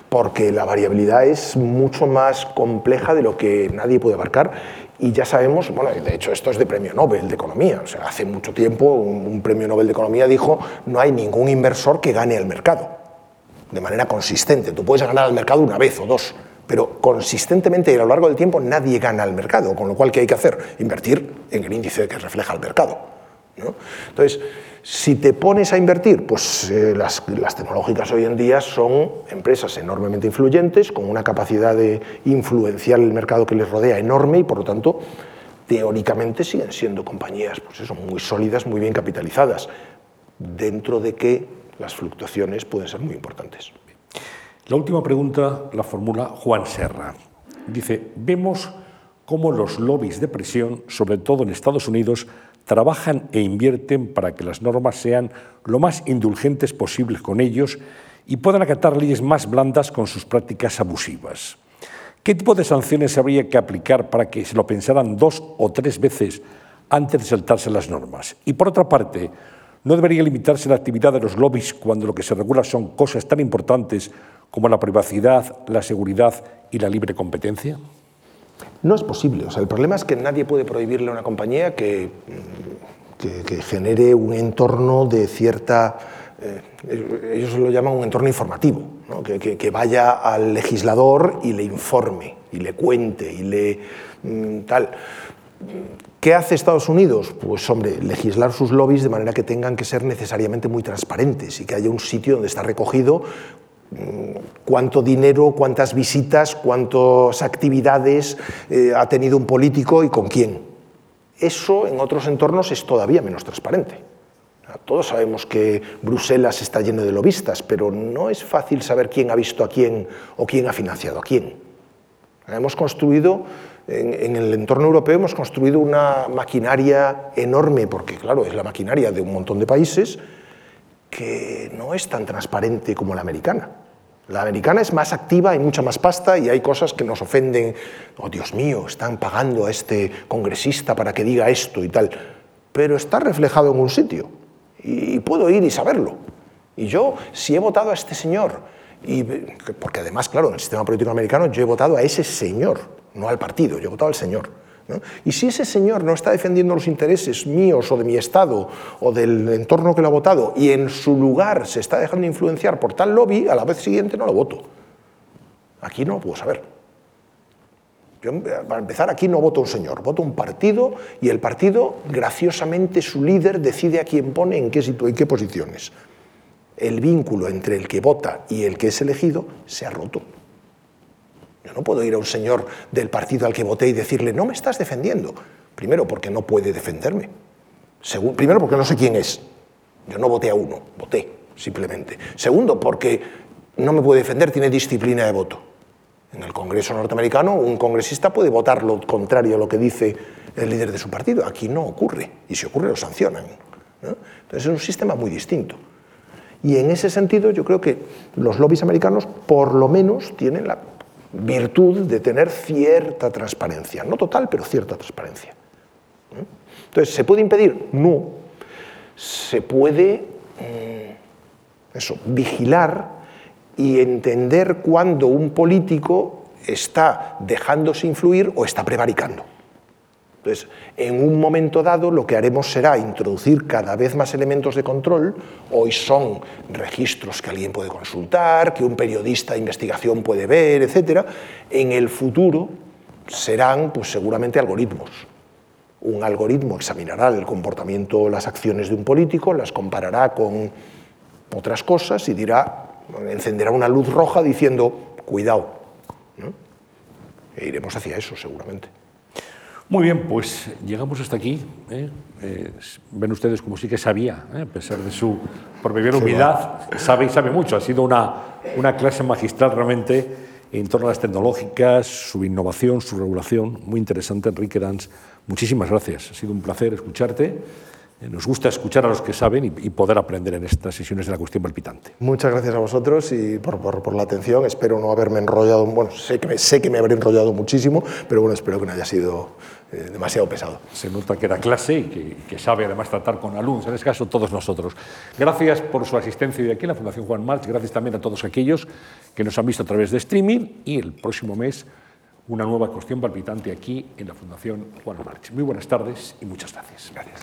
porque la variabilidad es mucho más compleja de lo que nadie puede abarcar y ya sabemos, bueno, de hecho esto es de premio Nobel de Economía, o sea, hace mucho tiempo un, un premio Nobel de Economía dijo no hay ningún inversor que gane al mercado de manera consistente, tú puedes ganar al mercado una vez o dos, pero consistentemente y a lo largo del tiempo nadie gana al mercado, con lo cual ¿qué hay que hacer? Invertir en el índice que refleja el mercado. Entonces, si te pones a invertir, pues eh, las, tecnológicas hoy en día son empresas enormemente influyentes, con una capacidad de influenciar el mercado que les rodea enorme y por lo tanto, teóricamente siguen siendo compañías pues muy sólidas, muy bien capitalizadas, dentro de que las fluctuaciones pueden ser muy importantes. La última pregunta la formula Juan Serra. Dice, vemos cómo los lobbies de presión, sobre todo en Estados Unidos, trabajan e invierten para que las normas sean lo más indulgentes posibles con ellos y puedan acatar leyes más blandas con sus prácticas abusivas. ¿Qué tipo de sanciones habría que aplicar para que se lo pensaran dos o tres veces antes de saltarse las normas? Y por otra parte, ¿no debería limitarse la actividad de los lobbies cuando lo que se regula son cosas tan importantes como la privacidad, la seguridad y la libre competencia? No es posible. O sea, el problema es que nadie puede prohibirle a una compañía que, que, que genere un entorno de cierta... Eh, ellos lo llaman un entorno informativo, ¿no? que, que, vaya al legislador y le informe, y le cuente, y le... Mm, tal. ¿Qué hace Estados Unidos? Pues, hombre, legislar sus lobbies de manera que tengan que ser necesariamente muy transparentes y que haya un sitio donde está recogido cuánto dinero, cuántas visitas, cuántas actividades eh, ha tenido un político y con quién. Eso en otros entornos es todavía menos transparente. Todos sabemos que Bruselas está lleno de lobistas, pero no es fácil saber quién ha visto a quién o quién ha financiado a quién. Hemos construido, en, en el entorno europeo, hemos construido una maquinaria enorme, porque claro, es la maquinaria de un montón de países, que no es tan transparente como la americana. La americana es más activa, hay mucha más pasta y hay cosas que nos ofenden. Oh, Dios mío, están pagando a este congresista para que diga esto y tal. Pero está reflejado en un sitio y puedo ir y saberlo. Y yo, si he votado a este señor, y, porque además, claro, en el sistema político americano yo he votado a ese señor, no al partido, yo he votado al señor. Y si ese señor no está defendiendo los intereses míos o de mi Estado o del entorno que lo ha votado y en su lugar se está dejando influenciar por tal lobby, a la vez siguiente no lo voto. Aquí no lo puedo saber. Yo, para empezar, aquí no voto un señor, voto un partido y el partido, graciosamente, su líder decide a quién pone en qué, en qué posiciones. El vínculo entre el que vota y el que es elegido se ha roto. Yo no puedo ir a un señor del partido al que voté y decirle, no me estás defendiendo. Primero, porque no puede defenderme. Segundo, primero, porque no sé quién es. Yo no voté a uno, voté, simplemente. Segundo, porque no me puede defender, tiene disciplina de voto. En el Congreso norteamericano, un congresista puede votar lo contrario a lo que dice el líder de su partido. Aquí no ocurre, y si ocurre lo sancionan. Entonces es un sistema muy distinto. Y en ese sentido yo creo que los lobbies americanos por lo menos tienen la virtud de tener cierta transparencia, no total, pero cierta transparencia. Entonces, ¿se puede impedir? No. Se puede mm, eso, vigilar y entender cuándo un político está dejándose influir o está prevaricando. Entonces, en un momento dado lo que haremos será introducir cada vez más elementos de control. Hoy son registros que alguien puede consultar, que un periodista de investigación puede ver, etc. En el futuro serán pues, seguramente algoritmos. Un algoritmo examinará el comportamiento, las acciones de un político, las comparará con otras cosas y dirá, encenderá una luz roja diciendo, cuidado. E iremos hacia eso seguramente. Muy bien, pues llegamos hasta aquí. ¿eh? Eh, ven ustedes como sí que sabía, ¿eh? a pesar de su proverbial humildad, sabe y sabe mucho. Ha sido una, una clase magistral realmente en torno a las tecnológicas, su innovación, su regulación. Muy interesante, Enrique Dans. Muchísimas gracias. Ha sido un placer escucharte. Nos gusta escuchar a los que saben y, poder aprender en estas sesiones de la cuestión palpitante. Muchas gracias a vosotros y por, por, la atención. Espero no haberme enrollado, bueno, sé que, me, sé que me habré enrollado muchísimo, pero bueno, espero que no haya sido eh, demasiado pesado. Se nota que da clase y que, que, sabe además tratar con alumnos, en este caso todos nosotros. Gracias por su asistencia hoy aquí en la Fundación Juan March, gracias también a todos aquellos que nos han visto a través de streaming y el próximo mes una nueva cuestión palpitante aquí en la Fundación Juan March. Muy buenas tardes y muchas gracias. Gracias.